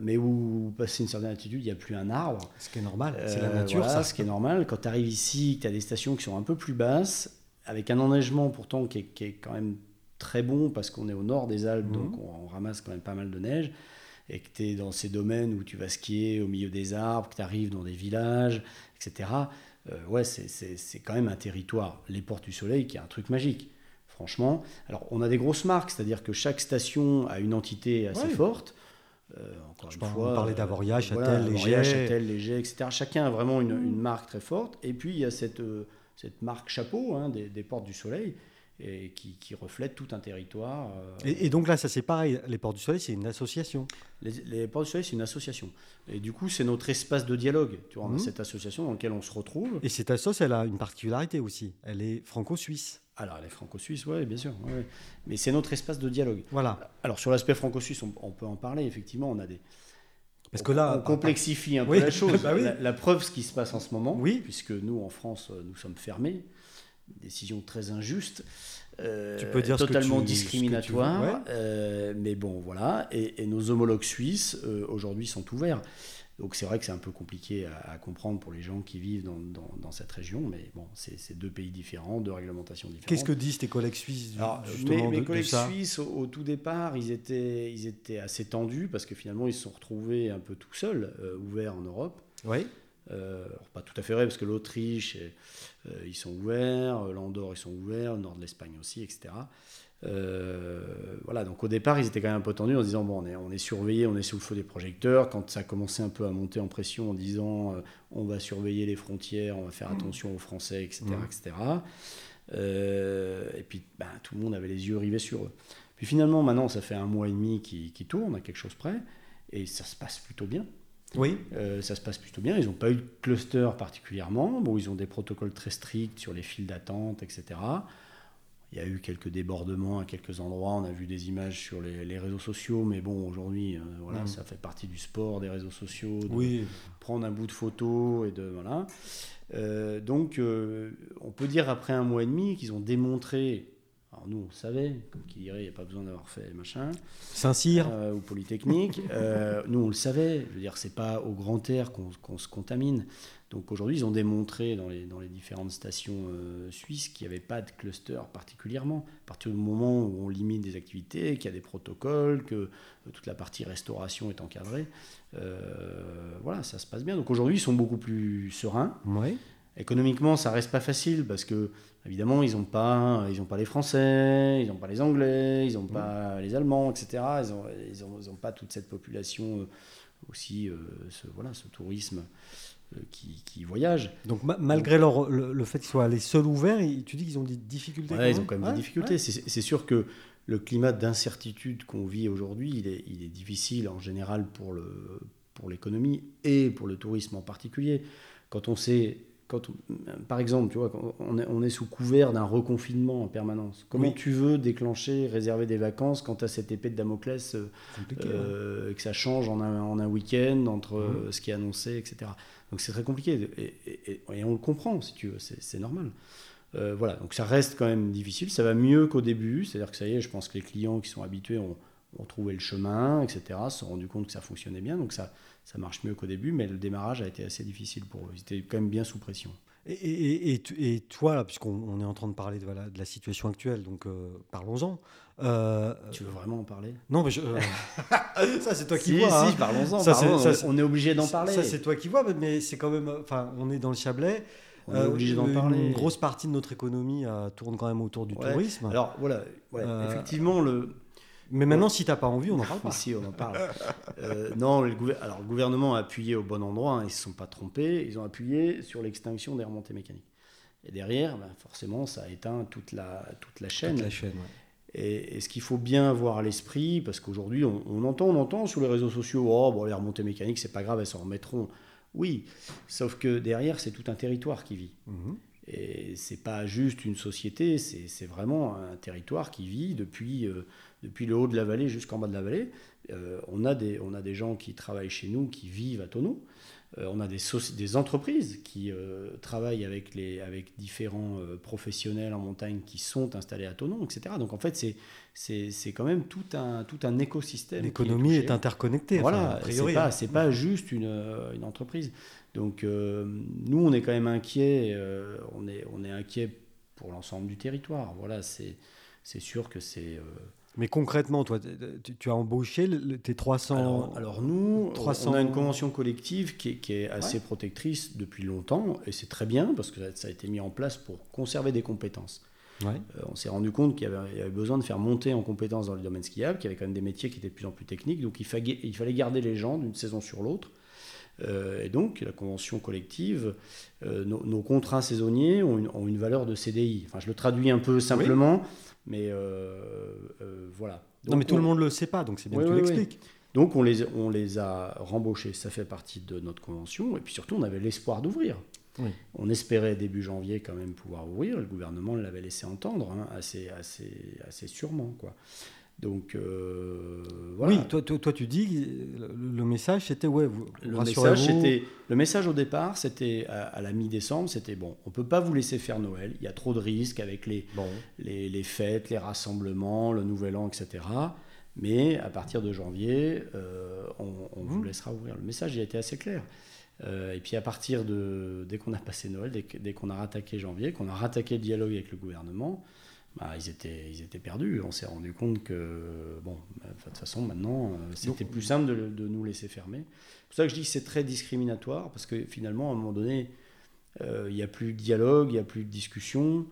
mais où, passer une certaine altitude, il n'y a plus un arbre.
Ce qui est normal, c'est la euh, nature.
ça. Ce qui est normal. Quand tu arrives ici, tu as des stations qui sont un peu plus basses, avec un enneigement pourtant qui est, quand même très bon parce qu'on est au nord des Alpes, mhm. donc on, ramasse quand même pas mal de neige. Et que tu es dans ces domaines où tu vas skier au milieu des arbres, que tu arrives dans des villages, etc. Euh, ouais, c'est quand même un territoire, les Portes du Soleil, qui est un truc magique franchement. Alors, on a des grosses marques, c'est-à-dire que chaque station a une entité assez forte.
Euh, encore une fois, on parlait d'Avoria, Châtel, Léger.
Châtel, Léger, etc. Chacun a vraiment une, marque très forte. Et puis, il y a cette, euh, cette marque chapeau hein, des, Portes du Soleil. Et qui, qui, reflète tout un territoire.
Euh. Et, donc là, ça c'est pareil, les Portes du Soleil, c'est une association.
Les, Portes du Soleil, c'est une association. Et du coup, c'est notre espace de dialogue, tu vois, mmh. cette association dans laquelle on se retrouve.
Et cette association, elle a une particularité aussi, elle est franco-suisse.
Alors, les franco-suisses, oui, bien sûr. Mais c'est notre espace de dialogue.
Voilà.
Alors, sur l'aspect franco-suisse, on, peut en parler, effectivement. On a des.
Parce que là.
On complexifie un peu la (laughs) chose. Bah la, preuve, ce qui se passe en ce moment,
oui.
puisque nous, en France, nous sommes fermés. Décision très injuste.
Euh, tu peux dire
totalement discriminatoire. Euh, mais bon, voilà. Et, nos homologues suisses, euh, aujourd'hui, sont ouverts. Donc c'est vrai que c'est un peu compliqué à, comprendre pour les gens qui vivent dans, dans, cette région, mais bon, c'est deux pays différents, deux réglementations différentes.
Qu'est-ce que disent tes collègues suisses
justement, Mes, mes collègues suisses, au, tout départ, ils étaient, ils étaient assez tendus parce que finalement, ils se sont retrouvés un peu tout seuls, euh, ouverts en Europe.
Oui.
Euh, pas tout à fait vrai parce que l'Autriche, euh, ils sont ouverts, l'Andorre, ils sont ouverts, le nord de l'Espagne aussi, etc. Euh, voilà, donc au départ, ils étaient quand même un peu tendus en disant bon, on est, on est surveillé, on est sous le feu des projecteurs. Quand ça a commencé un peu à monter en pression en disant euh, on va surveiller les frontières, on va faire mmh. attention aux Français, etc. Mmh. etc. Euh, et puis ben, tout le monde avait les yeux rivés sur eux. Puis finalement, maintenant, ça fait un mois et demi qui, qui tourne à quelque chose près et ça se passe plutôt bien.
Oui.
ça se passe plutôt bien. Ils n'ont pas eu de cluster particulièrement. Bon, ils ont des protocoles très stricts sur les files d'attente, etc. Il y a eu quelques débordements à quelques endroits. On a vu des images sur les, réseaux sociaux, mais bon, aujourd'hui, euh, voilà, mm. ça fait partie du sport des réseaux sociaux. De
oui.
Prendre un bout de photo et de voilà. Euh, donc, euh, on peut dire après un mois et demi qu'ils ont démontré. Alors nous, on savait, comme qui dirait, il n'y a pas besoin d'avoir fait machin.
Saint-Cyr
ou Polytechnique. nous, on le savait. Je veux dire, c'est pas au grand air qu'on se contamine. Donc aujourd'hui, ils ont démontré dans les, dans les différentes stations euh, suisses qu'il n'y avait pas de cluster particulièrement. À partir du moment où on limite des activités, qu'il y a des protocoles, que euh, toute la partie restauration est encadrée, euh, voilà, ça se passe bien. Donc aujourd'hui, ils sont beaucoup plus sereins.
Oui.
Économiquement, ça reste pas facile parce que, évidemment, ils n'ont pas, ils ont pas les Français, ils n'ont pas les Anglais, ils n'ont pas les Allemands, etc. Ils n'ont ils ont, ils ont pas toute cette population aussi, ce, voilà, ce tourisme qui, qui, voyagent.
Donc malgré leur, le, fait qu'ils soient allés seuls ouverts, tu dis qu'ils ont des difficultés
ouais, Ils ont quand même des difficultés. C'est sûr que le climat d'incertitude qu'on vit aujourd'hui, il est, il est, difficile en général pour l'économie pour et pour le tourisme en particulier. Quand on sait quand par exemple, tu vois, on est, on est sous couvert d'un reconfinement en permanence. Comment tu veux déclencher, réserver des vacances quand tu as cette épée de Damoclès euh, euh, que ça change en un, en un week-end entre mmh. ce qui est annoncé, etc. Donc c'est très compliqué. Et, et, on le comprend, si tu veux, c'est normal. Euh, voilà, donc ça reste quand même difficile. Ça va mieux qu'au début. C'est-à-dire que ça y est, je pense que les clients qui sont habitués ont, ont trouvé le chemin, etc., se sont rendus compte que ça fonctionnait bien. Donc ça, ça marche mieux qu'au début, mais le démarrage a été assez difficile pour eux. Ils étaient quand même bien sous pression.
Et, et, toi, puisqu'on est en train de parler de, voilà, de la situation actuelle, donc euh, parlons-en.
Euh, tu veux vraiment en parler?
Non, mais euh, (laughs) ça c'est toi qui vois.
Si, hein. parlons-en. on est obligé d'en parler.
Ça c'est toi qui vois, mais c'est quand même. Enfin, on est dans le Chablais.
On est obligé d'en parler.
Une grosse partie de notre économie tourne quand même autour du tourisme.
Alors voilà, effectivement le
mais maintenant, si tu n'as pas envie, on en parle pas. (laughs)
si, on en parle. Euh, non, le, alors, le gouvernement a appuyé au bon endroit, hein, ils ne se sont pas trompés, ils ont appuyé sur l'extinction des remontées mécaniques. Et derrière, bah, forcément, ça a éteint toute la, toute la chaîne.
Toute la chaîne
et, ce qu'il faut bien avoir à l'esprit, parce qu'aujourd'hui, on, entend, on entend sur les réseaux sociaux, oh, bon, les remontées mécaniques, c'est pas grave, elles s'en remettront. Oui, sauf que derrière, c'est tout un territoire qui vit. Mhm. Et c'est pas juste une société, c'est vraiment un territoire qui vit depuis, euh, depuis le haut de la vallée jusqu'en bas de la vallée. Euh, on, a des, on a des gens qui travaillent chez nous, qui vivent à Tonneau. Euh, on a des, des entreprises qui travaillent avec, les, avec différents professionnels en montagne qui sont installés à Tonneau, etc. Donc en fait, c'est quand même tout un, tout un écosystème.
L'économie est, interconnectée.
Voilà, c'est pas, pas juste une, une entreprise. Donc euh, nous, on est quand même inquiets, euh, on, est, on est inquiet pour l'ensemble du territoire. Voilà, c'est sûr que c'est... Euh,
Mais concrètement, toi, tu, as embauché tes 300...
Alors, nous, 300... on a une convention collective qui est, assez protectrice depuis longtemps, et c'est très bien, parce que ça a été mis en place pour conserver des compétences. on s'est rendu compte qu'il y, avait besoin de faire monter en compétences dans le domaine skiable, qu'il y avait quand même des métiers qui étaient de plus en plus techniques, donc il fallait garder les gens d'une saison sur l'autre. Euh, et donc, la convention collective, euh, nos, contrats saisonniers ont une, valeur de CDI. Enfin, je le traduis un peu simplement, mais euh, voilà.
non, mais tout le monde ne le sait pas, donc c'est bien que tu l'expliques.
Donc, on les, on les a rembauchés, ça fait partie de notre convention, et puis surtout, on avait l'espoir d'ouvrir. On espérait début janvier quand même pouvoir ouvrir, le gouvernement l'avait laissé entendre, hein, assez, assez, assez sûrement. Quoi. Donc
euh, voilà. Oui, toi, toi, tu dis le, message c'était ouais, vous,
le message c'était le message au départ c'était à, la mi-décembre c'était bon on peut pas vous laisser faire Noël il y a trop de risques avec les, les, les, fêtes les rassemblements le Nouvel An etc. Mais à partir de janvier euh, on, vous mmh. laissera ouvrir. Le message il a été assez clair. Euh, et puis à partir de dès qu'on a passé Noël dès, dès qu'on a rattaqué janvier qu'on a rattaqué le dialogue avec le gouvernement bah, ils, étaient, ils étaient perdus. On s'est rendu compte que, bon, bah, de toute façon, maintenant, euh, c'était plus simple de, de, nous laisser fermer. C'est pour ça que je dis que c'est très discriminatoire, parce que finalement, à un moment donné, euh, il n'y a plus de dialogue, il n'y a plus de discussion.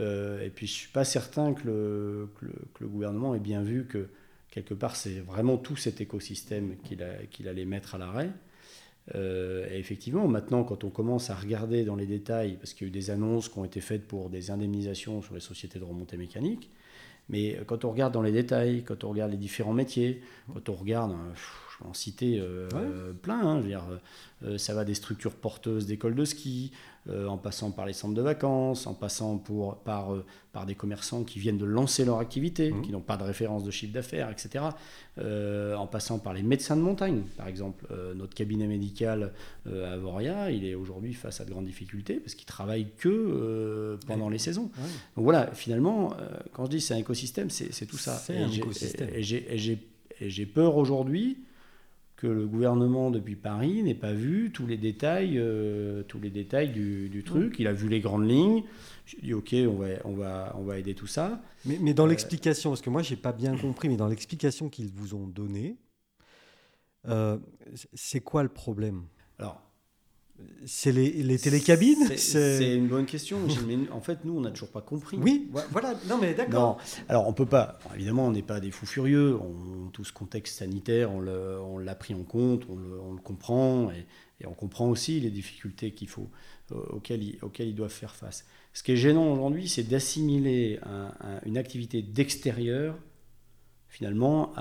Euh, et puis, je ne suis pas certain que le, que le, gouvernement ait bien vu que, quelque part, c'est vraiment tout cet écosystème qu'il qu'il allait mettre à l'arrêt. Euh, et effectivement, maintenant, quand on commence à regarder dans les détails, parce qu'il y a eu des annonces qui ont été faites pour des indemnisations sur les sociétés de remontée mécanique, mais quand on regarde dans les détails, quand on regarde les différents métiers, quand on regarde, euh, je vais en citer euh, plein, hein, je veux dire, ça va des structures porteuses d'écoles de ski, euh, en passant par les centres de vacances, en passant pour, par, euh, par des commerçants qui viennent de lancer leur activité, mmh. qui n'ont pas de référence de chiffre d'affaires, etc. Euh, en passant par les médecins de montagne, par exemple. notre cabinet médical à Voria, il est aujourd'hui face à de grandes difficultés parce qu'il travaille que pendant les saisons. Donc voilà, finalement, quand je dis c'est un écosystème, c'est tout ça.
C'est un écosystème.
Et j'ai peur aujourd'hui que le gouvernement depuis Paris n'ait pas vu tous les détails, euh, tous les détails du, du truc. Il a vu les grandes lignes. J'ai dit ok, on va, on va, on va aider tout ça.
Mais, mais dans l'explication, parce que moi j'ai pas bien compris, mais dans l'explication qu'ils vous ont donnée, euh, c'est quoi le problème?
Alors,
C'est les, les télécabines
c'est- une bonne question. En fait, nous, on n'a toujours pas compris.
Oui, vo- voilà. Non, mais d'accord.
Alors on peut pas. bon, évidemment, on n'est pas des fous furieux. On, tout ce contexte sanitaire, on l'a pris en compte, on le, on le comprend et, et on comprend aussi les difficultés qu'il faut, euh, auxquelles, ils, auxquelles ils doivent faire face. Ce qui est gênant aujourd'hui, c'est d'assimiler un- un- une activité d'extérieur, finalement,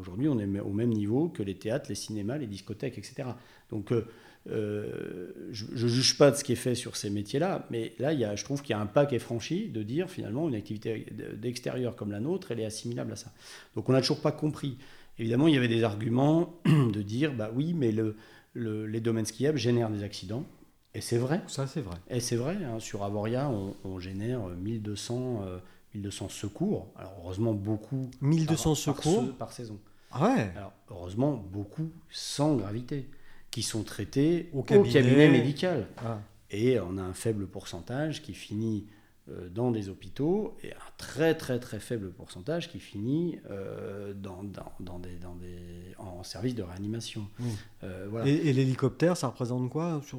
aujourd'hui, on est au même niveau que les théâtres, les cinémas, les discothèques, etc. Donc, euh, euh, je ne juge pas de ce qui est fait sur ces métiers-là, mais là, il y a, je trouve qu'il y a un pas qui est franchi de dire finalement une activité d'extérieur comme la nôtre, elle est assimilable à ça. Donc on n'a toujours pas compris. Évidemment, il y avait des arguments (clears throat) de dire, bah oui, mais le, le- les domaines skiables génèrent des accidents. Et c'est vrai.
Ça, c'est vrai.
Et c'est vrai, hein, sur Avoria, on, on génère 1200, euh, 1200 secours. Alors heureusement, beaucoup
1200
par-
secours.
se- par saison.
Ah ouais.
Alors, heureusement, beaucoup sans gravité, qui sont traités
Au
au
cabinet.
médical.
Ah.
Et on a un faible pourcentage qui finit euh, dans des hôpitaux et un très très très faible pourcentage qui finit euh, dans, dans, dans des, dans des, en service de réanimation.
Oui.
Euh, voilà.
Et, et l'hélicoptère, ça représente quoi sur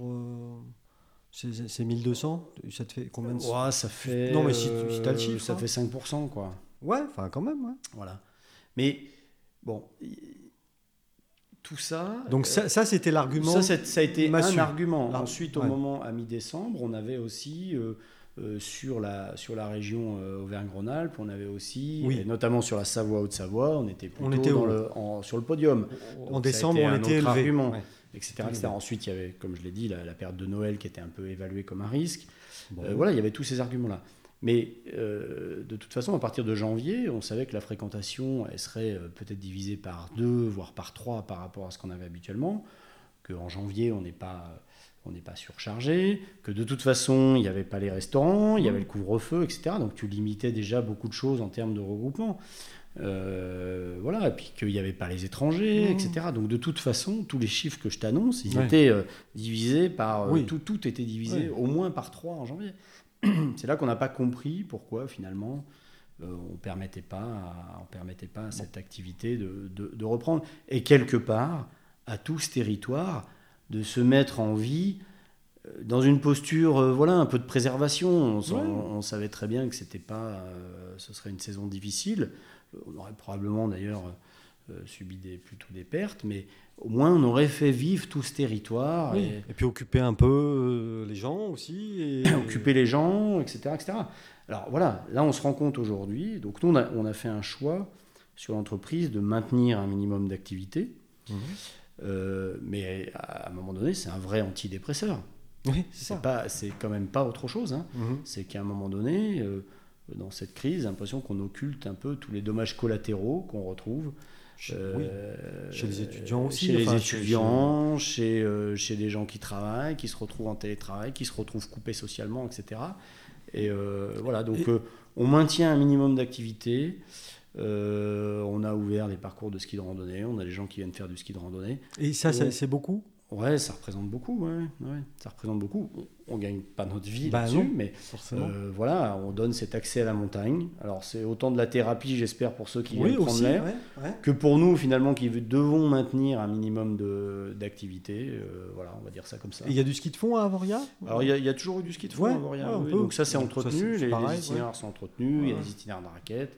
c'est- C'est 1200 Ça te fait combien de...
Ouais, ça fait.
Non, mais si tu- si t'as le
euh,
chiffre,
Ça
hein.
fait 5%, quoi.
Ouais, enfin quand même. ouais.
Voilà. Mais bon, tout ça.
Donc
euh,
ça, ça, c'était l'argument.
Ça, a été un argument.
Là,
Ensuite, au
ouais.
moment à mi-décembre, on avait aussi euh, euh, sur, la, sur la région euh, Auvergne-Rhône-Alpes, on avait aussi,
Oui.
et notamment sur la Savoie, Haute-Savoie, on était plutôt
On était
dans
haut.
le, en- sur le podium,
En
Donc,
décembre, on était élevé.
argument.
Ouais.
Etc.. Ensuite, il y avait, comme je l'ai dit, la, la période de Noël qui était un peu évaluée comme un risque.
Bon.
Euh, voilà, il y avait tous ces arguments-là. Mais euh, de toute façon, à partir de janvier, on savait que la fréquentation, elle serait euh, peut-être divisée par deux, voire par trois par rapport à ce qu'on avait habituellement. Qu'en janvier, on n'est pas, on n'est pas surchargé. Que de toute façon, il n'y avait pas les restaurants, il y avait le couvre-feu, etc. Donc tu limitais déjà beaucoup de choses en termes de regroupement. Euh, voilà, et puis qu'il n'y avait pas les étrangers, etc. Donc de toute façon, tous les chiffres que je t'annonce, ils
Ouais.
étaient euh, divisés par... euh,
Oui.
tout, tout était divisé
Ouais.
au moins par trois en janvier. (clears throat) C'est là qu'on n'a pas compris pourquoi finalement on ne permettait, pas à- on permettait pas à cette activité de, de- de reprendre. Et quelque part, à tout ce territoire, de se mettre en vie dans une posture, euh, voilà, un peu de préservation. On, savait très bien que c'était pas, euh, ce serait une saison difficile. Euh, On aurait probablement d'ailleurs euh, subi des, plutôt des pertes, mais au moins on aurait fait vivre tout ce territoire.
Oui.
et-
Et puis occuper un peu euh, les gens aussi. Et... (clears throat)
occuper les gens, etc., etc. Alors voilà, là on se rend compte aujourd'hui, donc nous on a, on a fait un choix sur l'entreprise de maintenir un minimum d'activité,
Mhm.
euh, mais à un moment donné c'est un vrai antidépresseur.
Oui, c'est
C'est
ça.
pas, c'est quand même pas autre chose. hein.
Mhm.
C'est qu'à un moment donné, euh, dans cette crise, l'impression qu'on occulte un peu tous les dommages collatéraux qu'on retrouve.
Chez-
euh,
oui. Chez les étudiants aussi,
Chez les étudiants, chez, euh, chez des gens qui travaillent, qui se retrouvent en télétravail, qui se retrouvent coupés socialement, etc. Et euh, voilà, donc
Et-
euh, on maintient un minimum d'activité. Euh, on a ouvert des parcours de ski de randonnée. On a des gens qui viennent faire du ski de randonnée.
Et ça, c'est beaucoup?
Ouais, ça représente beaucoup. Ouais, ouais, ça représente beaucoup. On, on gagne pas notre vie
Bah
là-dessus, mais euh, voilà, on donne cet accès à la montagne. Alors c'est autant de la thérapie, j'espère, pour ceux qui
oui,
viennent prendre l'air,
ouais,
que pour nous, finalement, qui devons maintenir un minimum de- d'activité. Euh, voilà, on va dire ça comme ça.
Il y a du ski de fond à Avoria?
Alors il y, a- il y a toujours eu du ski de fond à Avoria, oui. donc ça c'est entretenu, les, les
pareil,
itinéraires sont entretenus, il y a des itinéraires de raquettes.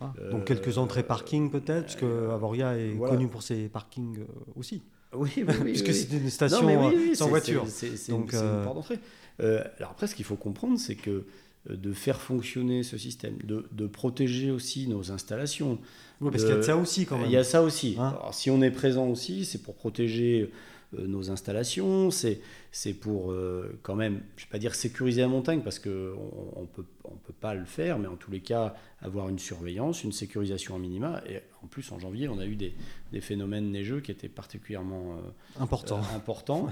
Ah,
Euh,
Donc quelques entrées parking peut-être, parce que
euh,
Avoria est
voilà.
connu pour ses parkings euh, aussi.
Oui, oui, (laughs) oui,
Puisque
oui.
c'est une station euh, sans voiture.
C'est une, c'est une
euh,
porte d'entrée. Euh, alors après, ce qu'il faut comprendre, c'est que euh, de faire fonctionner ce système, de, de protéger aussi nos installations.
Oui, parce qu'il y a de
Euh,
ça aussi quand même.
Il y a ça aussi.
Hein
Alors, si on est présent aussi, c'est pour protéger euh, nos installations, c'est c'est pour euh, quand même, je ne vais pas dire sécuriser la montagne parce qu'on ne peut, on peut pas le faire, mais en tous les cas, avoir une surveillance, une sécurisation en minima. Et en plus, en janvier, on a eu des, des phénomènes neigeux qui étaient particulièrement euh,
Important.
euh, importants.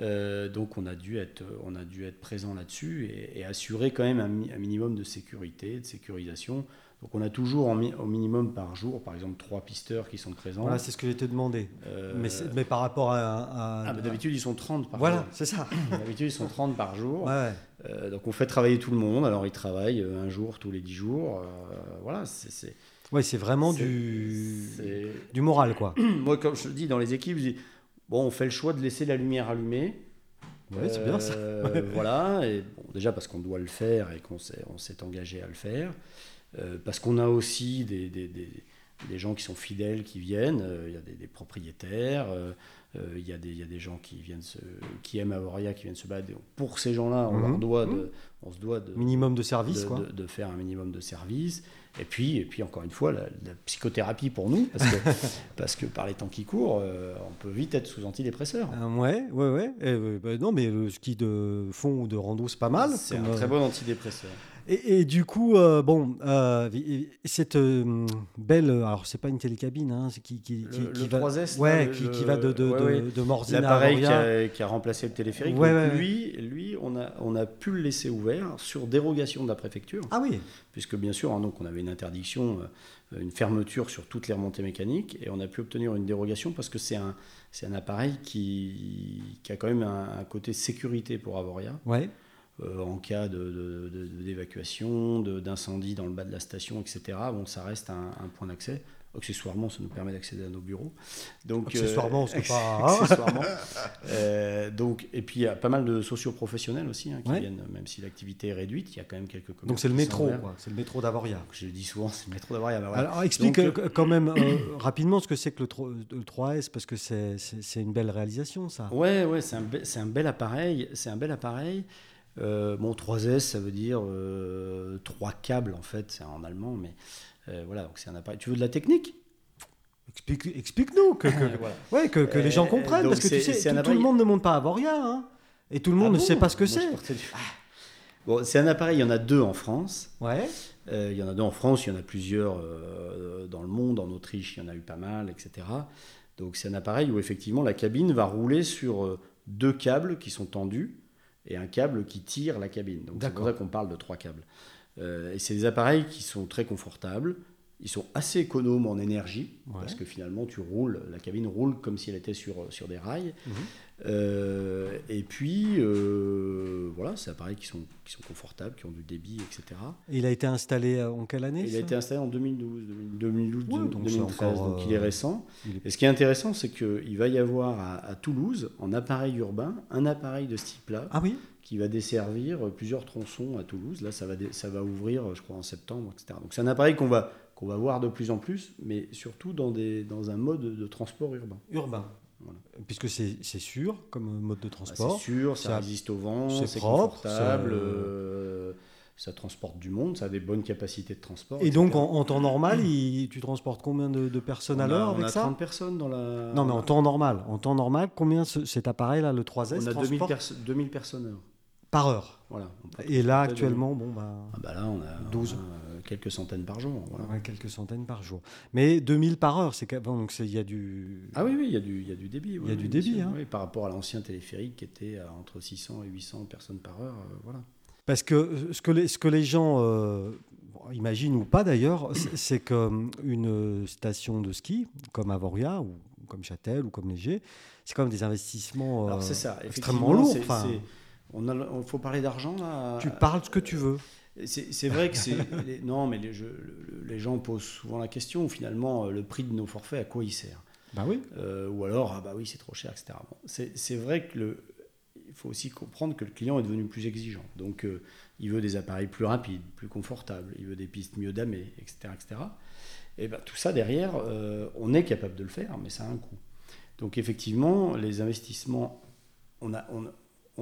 Euh, donc on a dû être, on a dû être présent là-dessus et, et assurer quand même un minimum de sécurité, de sécurisation. Donc on a toujours en mi- au minimum par jour, par exemple, trois pisteurs qui sont présents.
Voilà, c'est ce que j'ai te demandé.
Euh,
Mais, par rapport à. à-
ah, bah, d'habitude ils sont 30 par
Voilà,
jour.
c'est ça. (coughs)
D'habitude ils sont 30 par jour.
Ouais, ouais.
Euh, donc on fait travailler tout le monde. Alors ils travaillent euh, un jour tous les 10 jours. Euh, voilà, c'est-
Ouais, c'est vraiment du, du moral, quoi. (coughs)
Moi, comme je le dis dans les équipes, je dis, bon, on fait le choix de laisser la lumière allumée.
Ouais, c'est bien ça. (laughs)
Voilà, et bon, déjà parce qu'on doit le faire et qu'on s'est, on s'est engagé à le faire. Euh, parce qu'on a aussi des, des, des- des gens qui sont fidèles qui viennent. Euh, Il y a des, propriétaires, euh, il y, a des- il y a des gens qui, viennent se, qui aiment Avoria, qui viennent se battre. Pour ces gens-là, on,
Mhm.
doit de, on se doit de,
Minimum de service,
de,
quoi.
de- de faire un minimum de service. Et puis, et puis encore une fois, la, la psychothérapie pour nous, parce que, (laughs) parce que par les temps qui courent, euh, on peut vite être sous antidépresseur.
Euh, ouais, ouais, ouais. Euh, bah, non, mais le ski de fond ou de rando, c'est pas mal.
C'est un
euh,
très bon antidépresseur.
Et, et du coup, euh, bon, euh, et- et cette euh, belle, alors c'est pas une télécabine, hein, c'est qui, qui, qui,
Le-
qui
le
va,
3S, là,
ouais,
le-
qui, va de, de,
ouais,
de, Morzine
L'appareil qui a, qui a remplacé le téléphérique,
Ouais,
donc lui, lui on, a, on a pu le laisser ouvert sur dérogation de la préfecture,
Ah oui,
puisque bien sûr, hein, donc on avait une interdiction, une fermeture sur toutes les remontées mécaniques, et on a pu obtenir une dérogation parce que c'est un, c'est un appareil qui, qui a quand même un, un côté sécurité pour Avoria.
ouais.
Euh, en cas de- de- de- d'évacuation, de, d'incendie dans le bas de la station, etc. Bon, ça reste un, un point d'accès. Accessoirement, ça nous permet d'accéder à nos bureaux. Donc,
Accessoirement,
euh,
pas- hein.
accessoirement. Euh, donc, et puis, il y a pas mal de socioprofessionnels aussi hein, qui
Ouais.
viennent, même si l'activité est réduite, il y a quand même quelques commerces
Donc c'est le métro. C'est le métro d'Avoria.
Je le dis souvent, c'est le métro d'Avoria. bah.
Alors explique
Donc,
euh, quand même euh, (coughs) rapidement ce que c'est que le, le 3S, parce que c'est- une belle réalisation, ça.
Ouais, ouais, c'est un, be- c'est un bel appareil. C'est un bel appareil. Euh, bon, 3S, ça veut dire euh, trois câbles en fait, c'est en allemand, mais euh, voilà, donc c'est un appareil. Tu veux de la technique?
Explique- Explique-nous que, que- (laughs)
Voilà.
ouais, que, que les gens
Euh,
comprennent, parce que tu sais, tout, tout le monde ne monte pas à Avoria, hein, et tout le monde
Ah
ne
bon
sait pas ce que c'est.
du- (laughs) Bon, c'est un appareil, il y en a deux en France.
Ouais.
Euh, il y en a deux en France, il y en a plusieurs dans le monde. En Autriche, il y en a eu pas mal, etc. Donc c'est un appareil où effectivement la cabine va rouler sur deux câbles qui sont tendus et un câble qui tire la cabine. Donc c'est pour ça qu'on parle de trois câbles. Euh, et c'est des appareils qui sont très confortables. Ils sont assez économes en énergie
Ouais.
parce que finalement tu roules, la cabine roule comme si elle était sur, sur des rails.
Mhm.
Euh, et puis euh, voilà, c'est appareils qui sont, qui sont confortables, qui ont du débit, etc.
Et il a été installé euh, en quelle année
Il a été installé en 2012, 2012
Ouais, donc c'est
2013,
encore,
donc
euh,
il est récent.
il est-
Et ce qui est intéressant, c'est qu'il va y avoir à, à Toulouse, en appareil urbain, un appareil de ce type-là
Ah oui
qui va desservir plusieurs tronçons à Toulouse. Là, ça va, ça va ouvrir, je crois, en septembre, etc. Donc c'est un appareil qu'on va, qu'on va voir de plus en plus, mais surtout dans, des, dans un mode de transport urbain.
Urbain.
Voilà.
Puisque c'est sûr comme mode de
Ah,
transport.
c'est sûr, ça,
Ça-
résiste au vent,
c'est
confortable,
ça-
euh, ça transporte du monde, ça a des bonnes capacités de transport.
Et
etc.
donc en, en temps normal, il- tu transportes combien de, de personnes
on
à l'heure
on
avec
a
ça?
30 personnes dans la...
Non mais en temps normal. En temps normal, combien ce- cet appareil-là, le 3S,
On a 2000,
transporte
perso- 2000 personnes heure.
par heure
Voilà.
Et là, actuellement, bon, bah,
Ah bah là, on a,
12.
on a, euh, quelques centaines par jour. voilà.
ouais, quelques centaines par jour. Mais 2000 par heure, c'est bon, donc il y a du.
Ah oui, oui, il y, a du- il y a du débit.
Il y a du débit, hein.
Oui, par rapport à l'ancien téléphérique qui était à entre 600 et 800 personnes par heure. euh, voilà.
Parce que euh, ce que les, ce que les gens euh, imaginent ou pas d'ailleurs, c'est- (coughs) qu'une station de ski comme Avoria ou comme Châtel ou comme Léger, c'est quand même des investissements euh,
ça.
extrêmement lourds. Enfin,
On a, on- faut parler d'argent là.
tu parles ce que tu veux.
C'est vrai que c'est. (laughs) non, mais les, je- le- les gens posent souvent la question finalement, euh, le prix de nos forfaits, à quoi il sert?
Bah oui.
Euh, Ou alors, ah bah oui, c'est trop cher, etc. Bon, c'est vrai que le. Il faut aussi comprendre que le client est devenu plus exigeant. Donc, euh, il veut des appareils plus rapides, plus confortables, il veut des pistes mieux damées, etc. etc. Et ben, tout ça derrière, euh, on est capable de le faire, mais ça a un coût. Donc, effectivement, les investissements, on, a, on,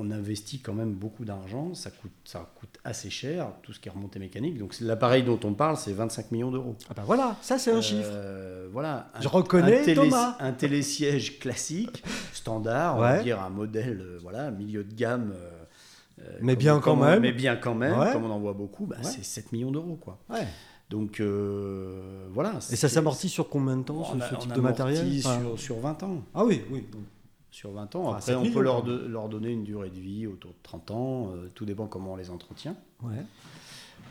on investit quand même beaucoup d'argent, ça coûte, ça coûte assez cher, tout ce qui est remontée mécanique. Donc, l'appareil dont on parle, c'est 25 millions d'euros.
Ah bah voilà, ça c'est un
Euh,
chiffre.
Voilà.
Je reconnais
un télé-
Thomas.
Un télésiège classique, standard, on va dire un modèle, euh, voilà, milieu de gamme. euh,
Mais bien quand même.
Mais bien quand même, comme on en voit beaucoup, bah,
Ouais.
c'est 7 millions d'euros, quoi.
Ouais.
Donc, euh, voilà.
Et ça s'amortit sur combien de temps
on
ce,
a-
ce
on
type de matériel? Enfin,
sur, sur 20 ans.
Ah oui, oui. donc,
sur 20 ans.
Enfin,
Après,
7
on peut de- leur donner une durée de vie autour de 30 ans. euh, tout dépend comment on les entretient.
Ouais.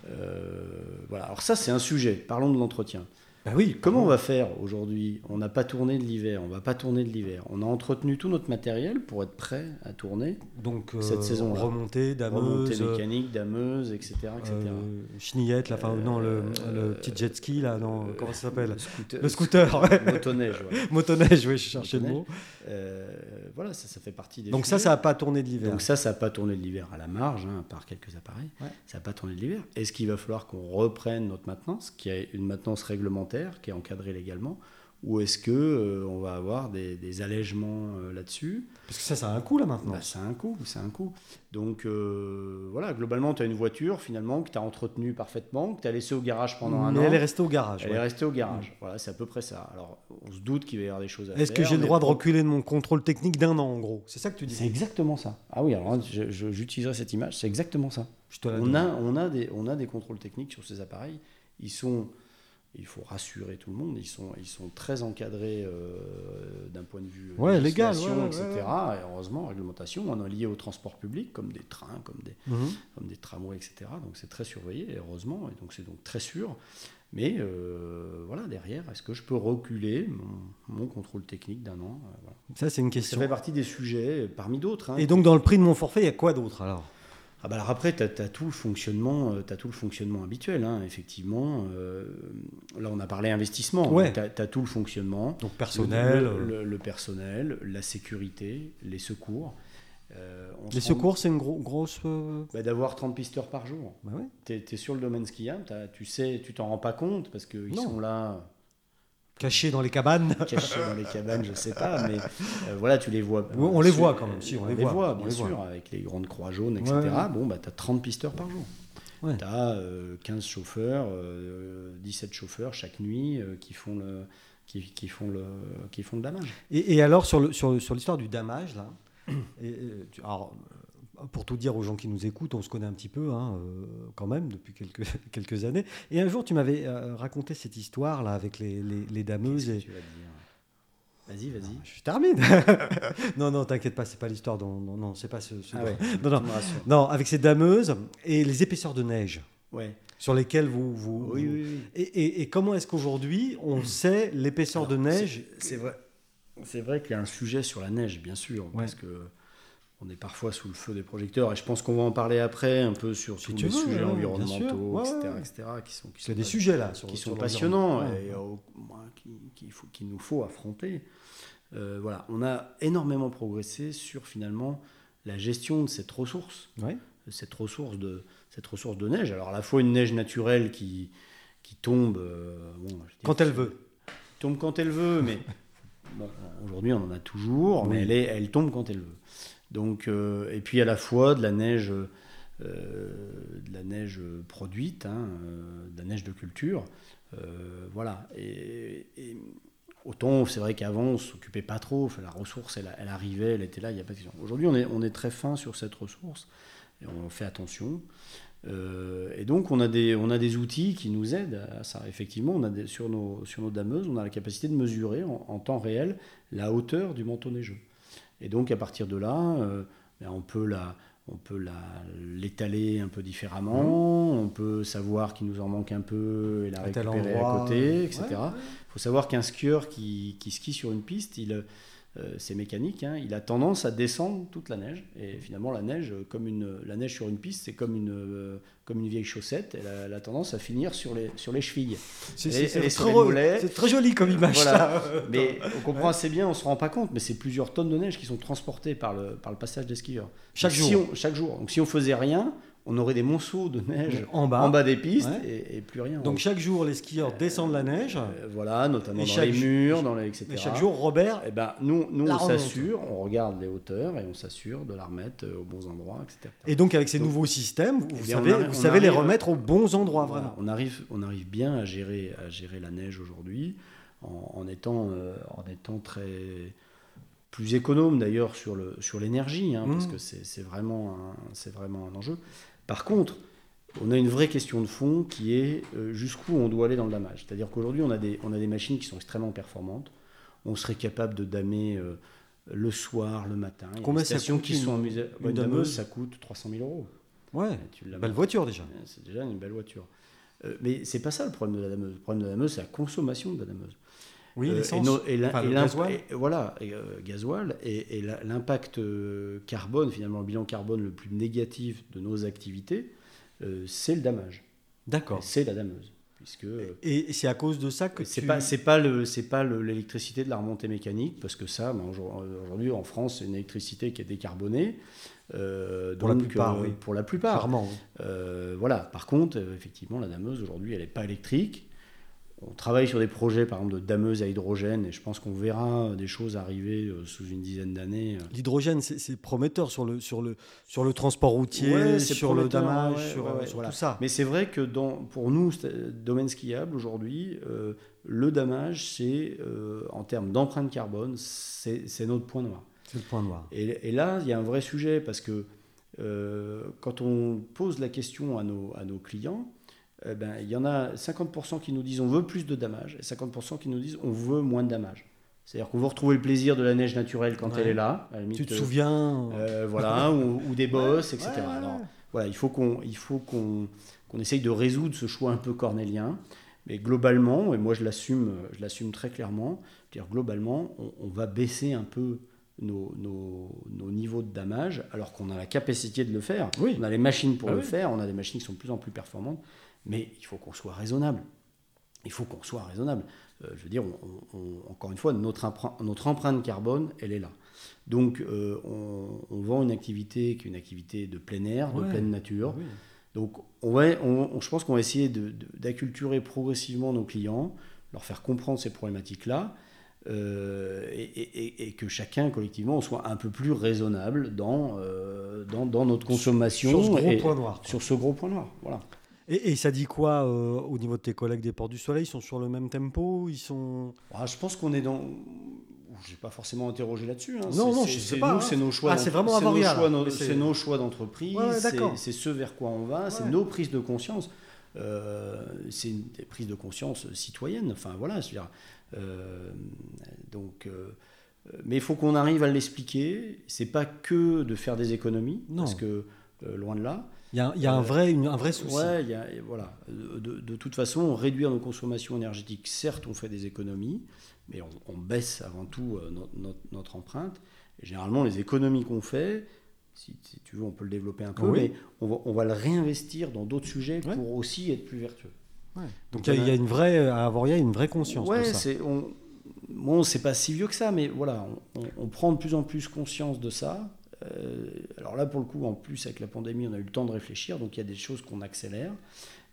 Euh, voilà. Alors ça, c'est un sujet. Parlons de l'entretien.
Bah oui.
Comment on va faire aujourd'hui? On n'a pas tourné de l'hiver, on va pas tourner de l'hiver. On a entretenu tout notre matériel pour être prêt à tourner.
Donc euh,
Cette saison-là.
remontée,
Remontée
dameuse, euh,
mécanique, dameuse, etc. etc.
euh, chenillette, là, enfin, non, le,
Euh,
le petit jet ski, là, non, comment ça s'appelle?
Le scooter.
Le scooter, ouais. (laughs)
Motoneige. (laughs)
Motoneige, oui, je cherchais le
Motoneige.
mot.
Euh, voilà, ça, ça fait partie des
Donc ça, ça n'a pas tourné de l'hiver.
Donc ça, ça n'a pas tourné de l'hiver à la marge, hein, à part quelques appareils.
Ouais.
Ça n'a pas tourné de l'hiver. Est-ce qu'il va falloir qu'on reprenne notre maintenance, qui est une maintenance réglementaire, qui est encadrée légalement, ou est-ce que euh, on va avoir des, des allègements euh, là-dessus?
Parce que ça, ça a un coût, là, maintenant.
bah, Ça a un coût, ça a un coût. Donc euh, voilà, globalement, tu as une voiture finalement que tu as entretenue parfaitement, que tu as laissée au garage pendant un
Mais
an.
elle est restée au garage.
Elle
ouais.
est restée au garage. Voilà, c'est à peu près ça. Alors, on se doute qu'il va y avoir des choses à faire.
Est-ce que j'ai le droit de reculer de mon contrôle technique d'un an, en gros? C'est ça que tu dis
C'est exactement ça. Ah oui, alors j'utiliserai cette image, c'est exactement ça.
Je
a, on, a des, on a des contrôles techniques sur ces appareils. Ils sont, il faut rassurer tout le monde, ils sont, ils sont très encadrés euh, d'un point de vue
Ouais, légal,
législation,
ouais, ouais,
etc. Et heureusement, réglementation, on est lié au transport public, comme des trains, comme des,
Mhm.
comme des tramways, etc. Donc c'est très surveillé, et heureusement, et donc c'est donc très sûr. Mais euh, voilà, derrière, est-ce que je peux reculer mon, mon contrôle technique d'un an? Euh, voilà.
Ça, c'est une
Ça
question.
fait partie des sujets, parmi d'autres. hein.
Et donc, dans le prix de mon forfait, il y a quoi d'autre, alors?
Ah bah alors après, tu as, tout le fonctionnement, euh, tout le fonctionnement habituel, hein, effectivement. Euh, là, on a parlé investissement.
Ouais.
Tu as, tout le fonctionnement.
Donc, personnel.
Le,
euh,
le- le personnel, la sécurité, les secours. Euh, on
Les secours, c'est une gro- grosse.
bah, D'avoir 30 pisteurs par jour.
Bah ouais.
Tu es, sur le domaine skiable, tu sais, tu t'en rends pas compte parce qu'ils sont là
Cachés dans les cabanes. (laughs)
cachés dans les cabanes, je sais pas, mais euh, voilà, tu les vois.
On les voit quand même, si, on les voit, on
bien sûr,
voit.
avec les grandes croix jaunes, etc.
Ouais, ouais.
Bon, bah, tu as 30 pisteurs par jour.
Ouais.
Tu as 15 chauffeurs, euh, 17 chauffeurs chaque nuit euh, qui font le. Qui, qui font le, qui font le damage.
Et, et alors, sur, le, sur, sur l'histoire du damage, là, et, alors, euh, pour tout dire aux gens qui nous écoutent, on se connaît un petit peu, hein, euh, quand même, depuis quelques, (laughs) quelques années. Et un jour, tu m'avais euh, raconté cette histoire, là, avec les, les, les dameuses. Et...
Vas-y, vas-y.
Je termine. (laughs) non, non, t'inquiète pas, c'est pas l'histoire. dont- Non, non, c'est pas ce. ce-
Ah ouais, (laughs)
Non, non. Non, avec ces dameuses et les épaisseurs de neige
Ouais.
sur lesquelles vous. vous
Oui,
vous-
oui, oui.
Et, et- et comment est-ce qu'aujourd'hui on sait l'épaisseur de neige
c'est- C'est vrai. C'est vrai qu'il y a un sujet sur la neige, bien sûr, parce que on est parfois sous le feu des projecteurs, et je pense qu'on va en parler après un peu sur
Si
tous les
veux,
sujets
ouais,
environnementaux.
Ouais,
etc., etc., qui sont, qui sont
des sujets là sur,
qui sont passionnants et euh, qu'il faut- qu'il nous faut affronter. Euh, voilà, on a énormément progressé sur finalement la gestion de cette ressource
Ouais.
cette ressource de cette ressource de neige. Alors à la fois une neige naturelle qui qui tombe euh, bon,
Quand elle veut.
tombe quand elle veut, mais (laughs) bon, aujourd'hui on en a toujours,
Oui.
mais elle est elle tombe quand elle veut. Donc euh, et puis à la fois de la neige euh, de la neige produite, hein, euh, de la neige de culture, voilà. Autant c'est vrai qu'avant on s'occupait pas trop, la ressource elle, arrivait, elle était là, il y a pas de question. Aujourd'hui on est très fin sur cette ressource et on fait attention. Et donc on a, des, on a des outils qui nous aident à ça. Effectivement, on a sur, nos, sur nos dameuses, on a la capacité de mesurer en temps réel la hauteur du manteau neigeux. Et donc à partir de là, euh, ben, on peut la, on peut l'étaler un peu différemment, on peut savoir qu'il nous en manque un peu et la
À
récupérer à côté, etc.
ouais, ouais.
Il faut savoir qu'un skieur qui, qui skie sur une piste, il, euh, c'est mécanique, hein, il a tendance à descendre toute la neige. Et finalement, la neige, euh, comme une, la neige sur une piste, c'est comme une, euh, comme une vieille chaussette. Elle a, elle a tendance à finir sur les, sur les chevilles.
C'est très, joli comme image.
Voilà. (laughs) Mais on comprend assez bien, on se rend pas compte, mais c'est plusieurs tonnes de neige qui sont transportées par le, par le passage des skieurs.
Chaque
Donc, si
jour.
on- chaque jour. Donc si on faisait rien, on aurait des monceaux de neige
En bas.
en bas des pistes
Ouais.
et, et plus rien. en
Donc chaque jour, les skieurs descendent la neige.
Euh, voilà, notamment
Et
dans
chaque
les
jour-
murs, dans les, etc.
Et chaque jour, Robert.
Eh ben, nous, nous on s'assure, on regarde les hauteurs et on s'assure de la remettre euh, aux bons endroits, etc.
Et donc, avec ces
Donc-
nouveaux systèmes, vous,
Eh
vous savez, vous savez les remettre aux bons endroits,
Voilà,
vraiment.
on, arrive, on arrive bien à gérer, à gérer la neige aujourd'hui en, en étant, euh, en étant très plus économe d'ailleurs sur le sur l'énergie, hein, parce
Mhm.
que c'est c'est vraiment, un- c'est vraiment un enjeu. Par contre, on a une vraie question de fond qui est euh, jusqu'où on doit aller dans le damage. C'est-à-dire qu'aujourd'hui, on, a des- on a des machines qui sont extrêmement performantes. On serait capable de damer euh, le soir, le matin. Il y a
Combien
des
ça
stations
coûte
qui
une-
sont en musée.
une
Une
dameuse
ça coûte 300 000 euros.
Ouais,
Tu
belle voiture déjà.
c'est déjà une belle voiture. Euh, mais c'est pas ça le problème de la dameuse. Le problème de la dameuse, c'est la consommation de la dameuse.
Oui,
Euh,
l'essence.
et no- et la-
Enfin,
et
gasoil.
et- Voilà, euh, gasoil. Et, la- l'impact euh, carbone, finalement, le bilan carbone le plus négatif de nos activités, euh, c'est le damage.
D'accord.
C'est la dameuse. Puisque. euh,
Et c'est à cause de ça que
c'est
tu...
pas c'est pas le c'est pas le- l'électricité de la remontée mécanique parce que ça ben, aujourd- aujourd'hui en France c'est une électricité qui est décarbonée euh,
Pour la
donc,
plupart,
euh,
oui.
pour la plupart
oui.
Euh, voilà. Par contre, euh, effectivement, la dameuse aujourd'hui, elle n'est pas électrique. On travaille sur des projets, par exemple, de dameuse à hydrogène, et je pense qu'on verra des choses arriver euh, sous une dizaine d'années. euh.
L'hydrogène, c'est prometteur sur le, sur, le, sur le transport routier,
Ouais,
sur le damage,
ouais,
sur,
ouais,
euh,
ouais,
sur
voilà.
tout ça.
Mais c'est vrai que dans, pour nous, domaine skiable, aujourd'hui, euh, le damage, c'est, euh, en termes d'empreinte carbone, c'est c'est notre point noir.
C'est le point noir.
Et, et là, il y a un vrai sujet parce que euh, quand on pose la question à nos, à nos clients, eh ben, il y en a 50% qui nous disent on veut plus de damage et 50% qui nous disent on veut moins de damage. C'est-à-dire qu'on veut retrouver le plaisir de la neige naturelle quand
Ouais.
elle est là. à la limite,
Tu te
euh,
souviens
euh, voilà, (laughs) ou, ou des bosses, etc.
Ouais, ouais, ouais.
Alors, voilà, il faut qu'on il faut qu'on qu'on essaye de résoudre ce choix un peu cornélien. Mais globalement, et moi je l'assume, je l'assume très clairement, dire globalement, on, on va baisser un peu nos, nos, nos niveaux de damage, alors qu'on a la capacité de le faire.
Oui.
On a les machines pour
Ah
le
oui.
faire, on a des machines qui sont de plus en plus performantes, mais il faut qu'on soit raisonnable. Il faut qu'on soit raisonnable. Euh, je veux dire, on- on- encore une fois, notre, empreinte carbone, elle est là. Donc, euh, on, on vend une activité qui est une activité de plein air, de pleine nature.
Oui.
Donc, on va, je pense qu'on va essayer d'acculturer progressivement nos clients, leur faire comprendre ces problématiques-là, euh, et, et- et- et que chacun, collectivement, on soit un peu plus raisonnable dans, euh, dans, dans notre consommation.
Sur ce gros
et-
point noir. quoi.
Sur ce gros point noir, voilà.
Et, et ça dit quoi euh, au niveau de tes collègues des Ports du Soleil? Ils sont sur le même tempo? Ils sont...
Ah, je pense qu'on est dans. Je n'ai pas forcément interrogé là-dessus. hein.
Non, non, je sais pas,
nous,
hein.
c'est nos choix.
Ah, c'est vraiment c'est-
nos choix d'entreprise.
Ouais, ouais,
c'est- ce vers quoi on va. C'est nos prises de conscience. Euh, c'est une des prises de conscience citoyennes. Enfin voilà, je veux dire, euh, donc. mais il faut qu'on arrive à l'expliquer. C'est pas que de faire des économies,
Non.
parce que loin de là.
Il y a, il y a un,
Euh,
vrai, une- un vrai souci.
Ouais, il y a- et voilà. De, de toute façon, réduire nos consommations énergétiques, certes, on fait des économies, mais on, on baisse avant tout euh, notre, notre- notre empreinte. Et généralement, les économies qu'on fait, si, si tu veux, on peut le développer un peu,
Oui.
mais on va, on va le réinvestir dans d'autres sujets
Ouais.
pour aussi être plus vertueux.
Ouais. Donc
Donc,
il y, a- il y a une vraie, à Avoria, il y a une vraie conscience
Ouais, c'est on, bon, c'est pas si vieux que ça, mais voilà, on prend de plus en plus conscience de ça. Euh, alors là, pour le coup, en plus avec la pandémie, on a eu le temps de réfléchir, donc il y a des choses qu'on accélère,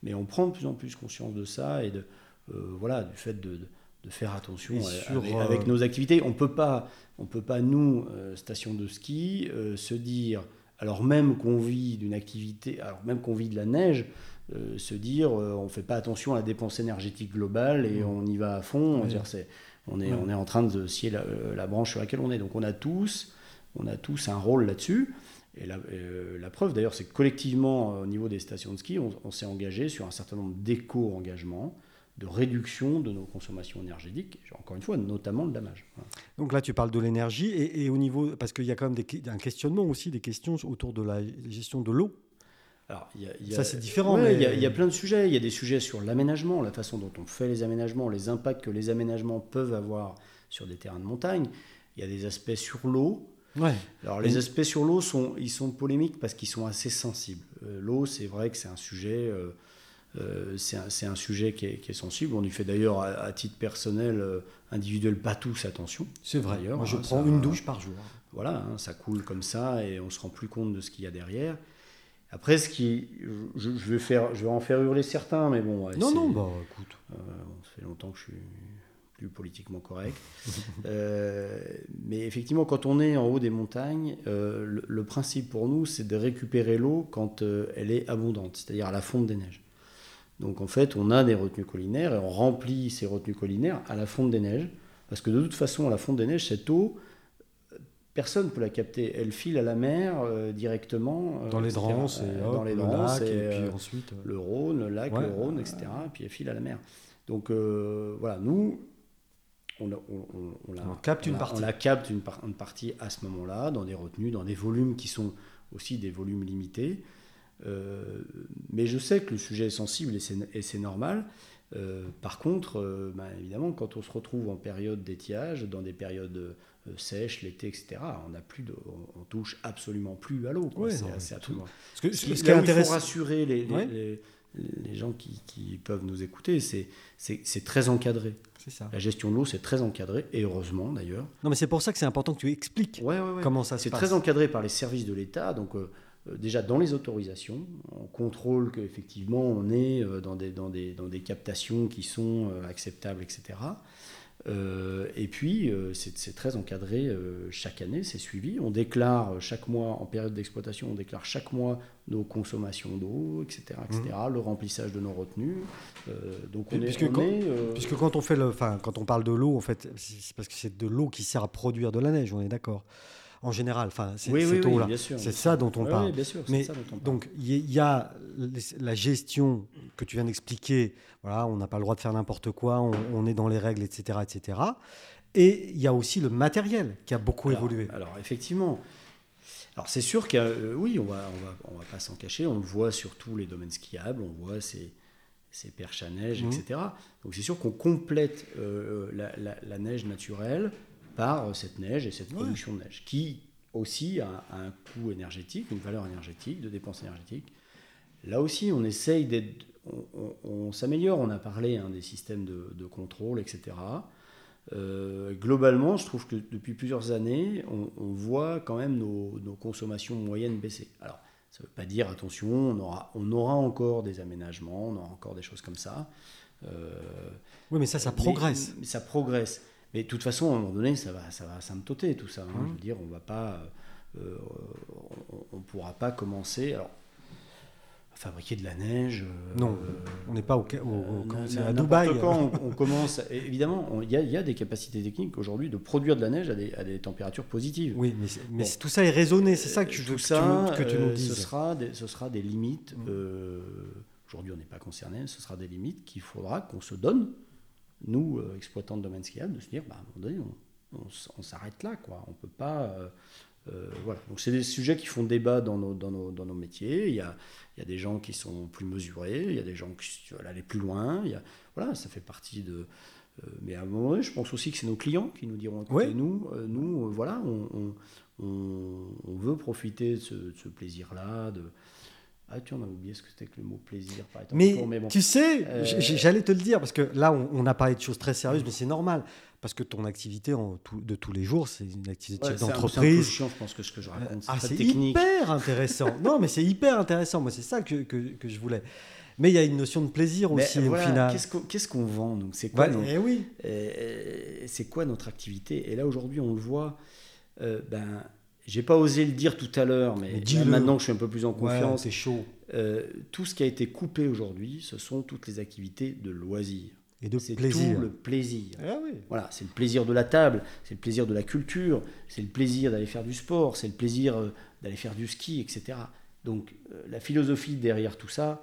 mais on prend de plus en plus conscience de ça et de euh, voilà du fait de, de- de faire attention
sur,
avec,
euh,
avec nos activités. On peut pas, on peut pas nous, euh, station de ski, euh, se dire alors même qu'on vit d'une activité, alors même qu'on vit de la neige, euh, se dire on fait pas attention à la dépense énergétique globale et
Mm.
on y va à fond.
Ouais.
Dire, c'est- on, est,
Ouais.
on est en train de scier la, la branche sur laquelle on est. Donc on a tous, on a tous un rôle là-dessus. Et la, euh, la preuve d'ailleurs, c'est que collectivement, euh, au niveau des stations de ski, on, on s'est engagé sur un certain nombre d'éco-engagements, de réduction de nos consommations énergétiques, encore une fois, notamment le damage.
Donc là, tu parles de l'énergie et, et au niveau, parce qu'il y a quand même des, un questionnement aussi, des questions autour de la gestion de l'eau.
Alors, il y a- il y a-
Ça, c'est différent,
Ouais,
mais-
Il y, a- il y a plein de sujets. Il y a des sujets sur l'aménagement, la façon dont on fait les aménagements, les impacts que les aménagements peuvent avoir sur des terrains de montagne. Il y a des aspects sur l'eau.
Ouais.
Alors, les aspects sur l'eau, sont, ils sont polémiques parce qu'ils sont assez sensibles. Euh, l'eau, c'est vrai que c'est un sujet... euh, euh, c'est un, sujet qui est, qui est sensible. On y fait d'ailleurs, à, à titre personnel, individuel, pas tous attention.
C'est vrai. Moi, je
hein,
prends
ça-
une douche par jour.
Voilà, hein, ça coule comme ça et on se rend plus compte de ce qu'il y a derrière. Après, ce qui, je, je vais faire, je vais en faire hurler certains, mais bon. ouais,
Non, non, bah écoute.
euh, ça fait longtemps que je suis plus politiquement correct. Euh, mais effectivement, quand on est en haut des montagnes, euh, le, le principe pour nous, c'est de récupérer l'eau quand euh, elle est abondante, c'est-à-dire à la fonte des neiges. Donc en fait, on a des retenues collinaires et on remplit ces retenues collinaires à la fonte des neiges, parce que de toute façon, à la fonte des neiges, cette eau, personne ne peut la capter. Elle file à la mer euh, directement. euh,
Dans les drances, et hop,
dans les
le
drances,
lac,
et,
et, puis ensuite. euh,
le Rhône, le lac,
Ouais.
le Rhône, etc. Puis elle file à la mer. Donc voilà, nous, on, la- on- on- on la,
On capte une partie.
on la capte une, par- une partie à ce moment-là, dans des retenues, dans des volumes qui sont aussi des volumes limités. Euh, mais je sais que le sujet est sensible et c'est normal. Euh, par contre, euh, ben, évidemment, quand on se retrouve en période d'étiage, dans des périodes sèches, l'été, etc., on a plus de, on, on touche absolument plus à l'eau.
Ouais,
C'est absolument.
Ce, que-
Ce
ce
qui,
est intéressant.
rassurer les, les,
Ouais.
les- les gens qui, qui peuvent nous écouter, c'est c'est c'est très encadré.
C'est ça.
La gestion de l'eau, c'est très encadré, et heureusement d'ailleurs.
Non, mais c'est pour ça que c'est important que tu expliques
Ouais, ouais, ouais.
comment ça se
C'est
passe.
très encadré par les services de l'État. Donc, euh, euh, déjà dans les autorisations, on contrôle qu'effectivement on est euh, dans, des, dans, des, dans des captations qui sont acceptables, etc. Euh, et puis, euh, c'est très encadré euh, chaque année, c'est suivi. On déclare chaque mois, en période d'exploitation, on déclare chaque mois nos consommations d'eau, etc., etc., le remplissage de nos retenues. Donc, on est.
Puisque
on
quand-
est, euh,
Puisque quand on fait le, quand on parle de l'eau, en fait, c'est parce que c'est de l'eau qui sert à produire de la neige. On est d'accord. En général, enfin, c'est
oui, oui, oui,
ça dont on parle.
bien sûr,
Mais
ça dont on parle.
Donc, il y a- la gestion que tu viens d'expliquer. Voilà, on n'a pas le droit de faire n'importe quoi. On, on est dans les règles, etc., etc. Et il y a aussi le matériel qui a beaucoup
alors,
évolué.
Alors effectivement, alors c'est sûr que euh, oui, on va, on va, on va pas s'en cacher. On le voit sur tous les domaines skiables. On voit ces, ces perches à neige, etc. Donc c'est sûr qu'on complète euh, la, la- la neige naturelle par euh, cette neige et cette
Ouais.
production de neige, qui aussi a, a un coût énergétique, une valeur énergétique, de dépenses énergétiques. Là aussi, on essaye d'être, on, on- on s'améliore. On a parlé hein, des systèmes de, de contrôle, etc. Euh, globalement, je trouve que depuis plusieurs années, on, on voit quand même nos, nos consommations moyennes baisser. Alors, ça ne veut pas dire, attention, on aura, on aura encore des aménagements, on aura encore des choses comme ça. Euh,
Oui, mais ça, ça
mais-
progresse.
mais ça progresse. Mais de toute façon, à un moment donné, ça va, ça va tout ça. hein.
Mhm.
Je veux dire, on va pas, euh, on, ne pourra pas commencer alors, à fabriquer de la neige. euh,
Non,
euh,
On n'est pas au, au-
euh,
à Dubaï.
quand on, on commence, évidemment, on- il y, a- il y a des capacités techniques aujourd'hui de produire de la neige à des, à des températures positives.
Oui, mais,
Bon.
tout ça est raisonné. C'est ça que je
Tout
veux que,
ça,
tu, nous- que tu nous
euh,
dises.
Ce sera des, ce sera des limites.
Mm.
euh, aujourd'hui, on n'est pas concerné. Ce sera des limites qu'il faudra qu'on se donne, nous, euh, exploitants de domaine skiable, de se dire, bah, à un moment donné, on, on s'arrête là. Quoi. On peut pas. euh, euh, voilà. Donc, c'est des sujets qui font débat dans nos, dans nos, dans nos métiers. Il y, a, il y a des gens qui sont plus mesurés, il y a des gens qui veulent aller plus loin. Il y a, voilà, ça fait partie de. euh, mais à un moment donné, je pense aussi que c'est nos clients qui nous diront écoutez,
Ouais.
nous, euh, nous voilà, on, on- on, on veut profiter de ce, de ce plaisir-là. De... Ah, tu en as oublié ce que c'était que le mot plaisir, par exemple.
Mais,
Bon, mais bon.
tu sais,
Euh,
j'allais te le dire, parce que là, on, on a parlé de choses très sérieuses, mais c'est normal. Parce que ton activité en tout- de tous les jours, c'est une activité
Ouais,
de
c'est
d'entreprise.
chiant, je pense que ce que je raconte, c'est
Ah, c'est hyper intéressant. (laughs) non, mais c'est hyper intéressant. Moi, c'est ça que, que, que je voulais. Mais il y a une notion de plaisir
Mais
aussi,
voilà,
au final.
Qu'est-ce qu'on vend nous C'est quoi,
Bah, eh oui.
euh, quoi notre activité? Et là, aujourd'hui, on le voit. euh, ben, j'ai pas osé le dire tout à l'heure, mais, là, maintenant que je suis un peu plus en
Ouais,
confiance,
c'est chaud.
euh, tout ce qui a été coupé aujourd'hui, ce sont toutes les activités de loisirs.
Et de
C'est
plaisir.
tout le plaisir.
Ah oui.
Voilà, c'est le plaisir de la table, c'est le plaisir de la culture, c'est le plaisir d'aller faire du sport, c'est le plaisir euh, d'aller faire du ski, etc. Donc euh, la philosophie derrière tout ça,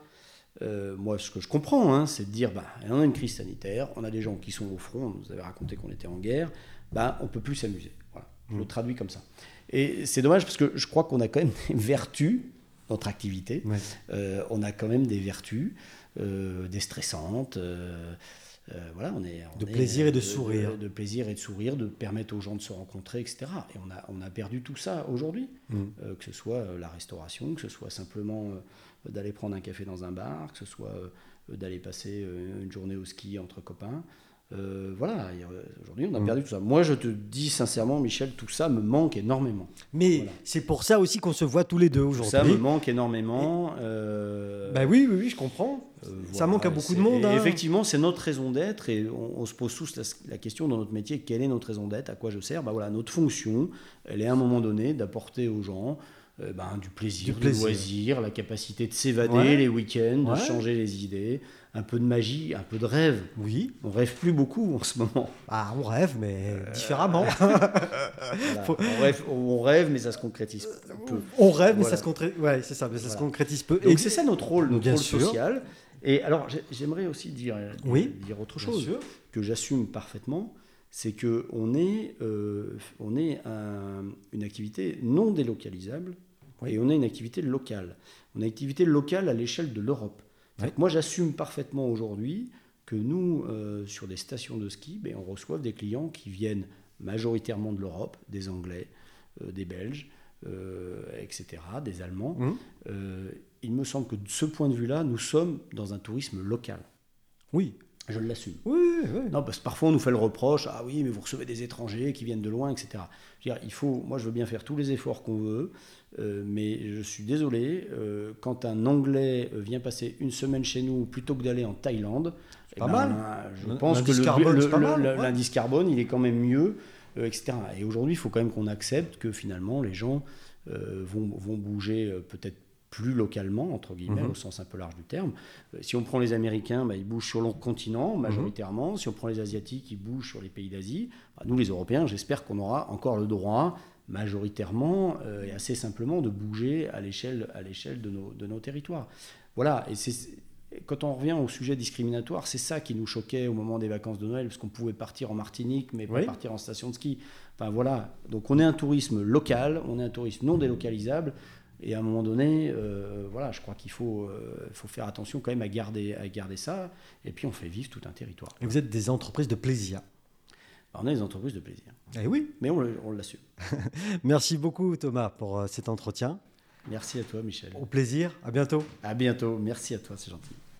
euh, moi ce que je comprends, hein, c'est de dire, bah, on a une crise sanitaire, on a des gens qui sont au front, on nous avait raconté qu'on était en guerre, bah, on peut plus s'amuser. Voilà, je le
Mm.
traduis comme ça. Et c'est dommage parce que je crois qu'on a quand même des vertus, notre activité,
Ouais.
euh, on a quand même des vertus euh, déstressantes. euh, euh, voilà, on est, on
De
est,
plaisir et de sourire.
De, plaisir et de sourire, de permettre aux gens de se rencontrer, etc. Et on a, on a perdu tout ça aujourd'hui.
Mm.
Que ce soit la restauration, que ce soit simplement d'aller prendre un café dans un bar, que ce soit d'aller passer une journée au ski entre copains. Euh, voilà, euh, aujourd'hui on a
Mm.
perdu tout ça. Moi je te dis sincèrement, Michel, tout ça me manque énormément.
Mais
Voilà.
c'est pour ça aussi qu'on se voit tous les deux
Tout ça me
aujourd'hui.
manque énormément. euh,
Bah oui, oui, oui, je comprends.
euh,
Ça manque à beaucoup de monde, hein.
Effectivement, c'est notre raison d'être et on, on se pose tous la, la question dans notre métier quelle est notre raison d'être À quoi je sers? Bah voilà, Notre fonction, elle est à un moment donné d'apporter aux gens ben, du plaisir,
Du
loisir, la capacité de s'évader
Ouais.
les week-ends,
Ouais.
de changer les idées, un peu de magie, un peu de rêve.
Oui.
On rêve plus beaucoup en ce moment.
Ah, on rêve, mais différemment.
Voilà.
Faut-
On, rêve, on rêve, mais ça se concrétise peu.
on rêve, mais ça se concrétise. Ouais, c'est ça, mais ça se concrétise peu.
Donc c'est ça notre rôle, notre
Bien
rôle
sûr.
social. Et alors j'ai- j'aimerais aussi dire,
dire
dire autre chose. que j'assume parfaitement, c'est qu'on est, euh, on est une activité non délocalisable et on est une activité locale. On a une activité locale à l'échelle de l'Europe. Moi, j'assume parfaitement aujourd'hui que nous, euh, sur des stations de ski, ben, on reçoit des clients qui viennent majoritairement de l'Europe, des Anglais, euh, des Belges, etc., des Allemands. Mmh. il me semble que de ce point de vue-là, nous sommes dans un tourisme local.
Oui,
je l'assume.
Oui, oui.
Non, parce que parfois on nous fait le reproche, ah oui, mais vous recevez des étrangers qui viennent de loin, etc. il faut, moi je veux bien faire tous les efforts qu'on veut, euh, mais je suis désolé, euh, quand un Anglais vient passer une semaine chez nous plutôt que d'aller en Thaïlande,
c'est pas eh ben,
mal. Je pense que l'indice carbone, il est quand même mieux, euh, etc. Et aujourd'hui, il faut quand même qu'on accepte que finalement les gens vont, vont, bouger peut-être plus localement, entre guillemets, mhm. au sens un peu large du terme. Euh, si on prend les Américains, bah, ils bougent sur le continent majoritairement. Mhm. Si on prend les Asiatiques, ils bougent sur les pays d'Asie. Bah, nous, les Européens, j'espère qu'on aura encore le droit, majoritairement euh, et assez simplement, de bouger à l'échelle de nos, de nos territoires. Voilà, et c'est quand on revient au sujet discriminatoire, c'est ça qui nous choquait au moment des vacances de Noël, parce qu'on pouvait partir en Martinique, mais pas partir en station de ski. Enfin voilà, donc on est un tourisme local, on est un tourisme non délocalisable. Et à un moment donné, euh, voilà, je crois qu'il faut, euh, faut faire attention quand même à garder, à garder ça. Et puis on fait vivre tout un territoire.
Et vous êtes des entreprises de plaisir
bah, On est des entreprises de plaisir.
Eh oui.
Mais on, on l'assume. (laughs)
Merci beaucoup Thomas pour euh, cet entretien.
Merci à toi Michel.
Au plaisir, à bientôt.
À bientôt, merci à toi, c'est gentil.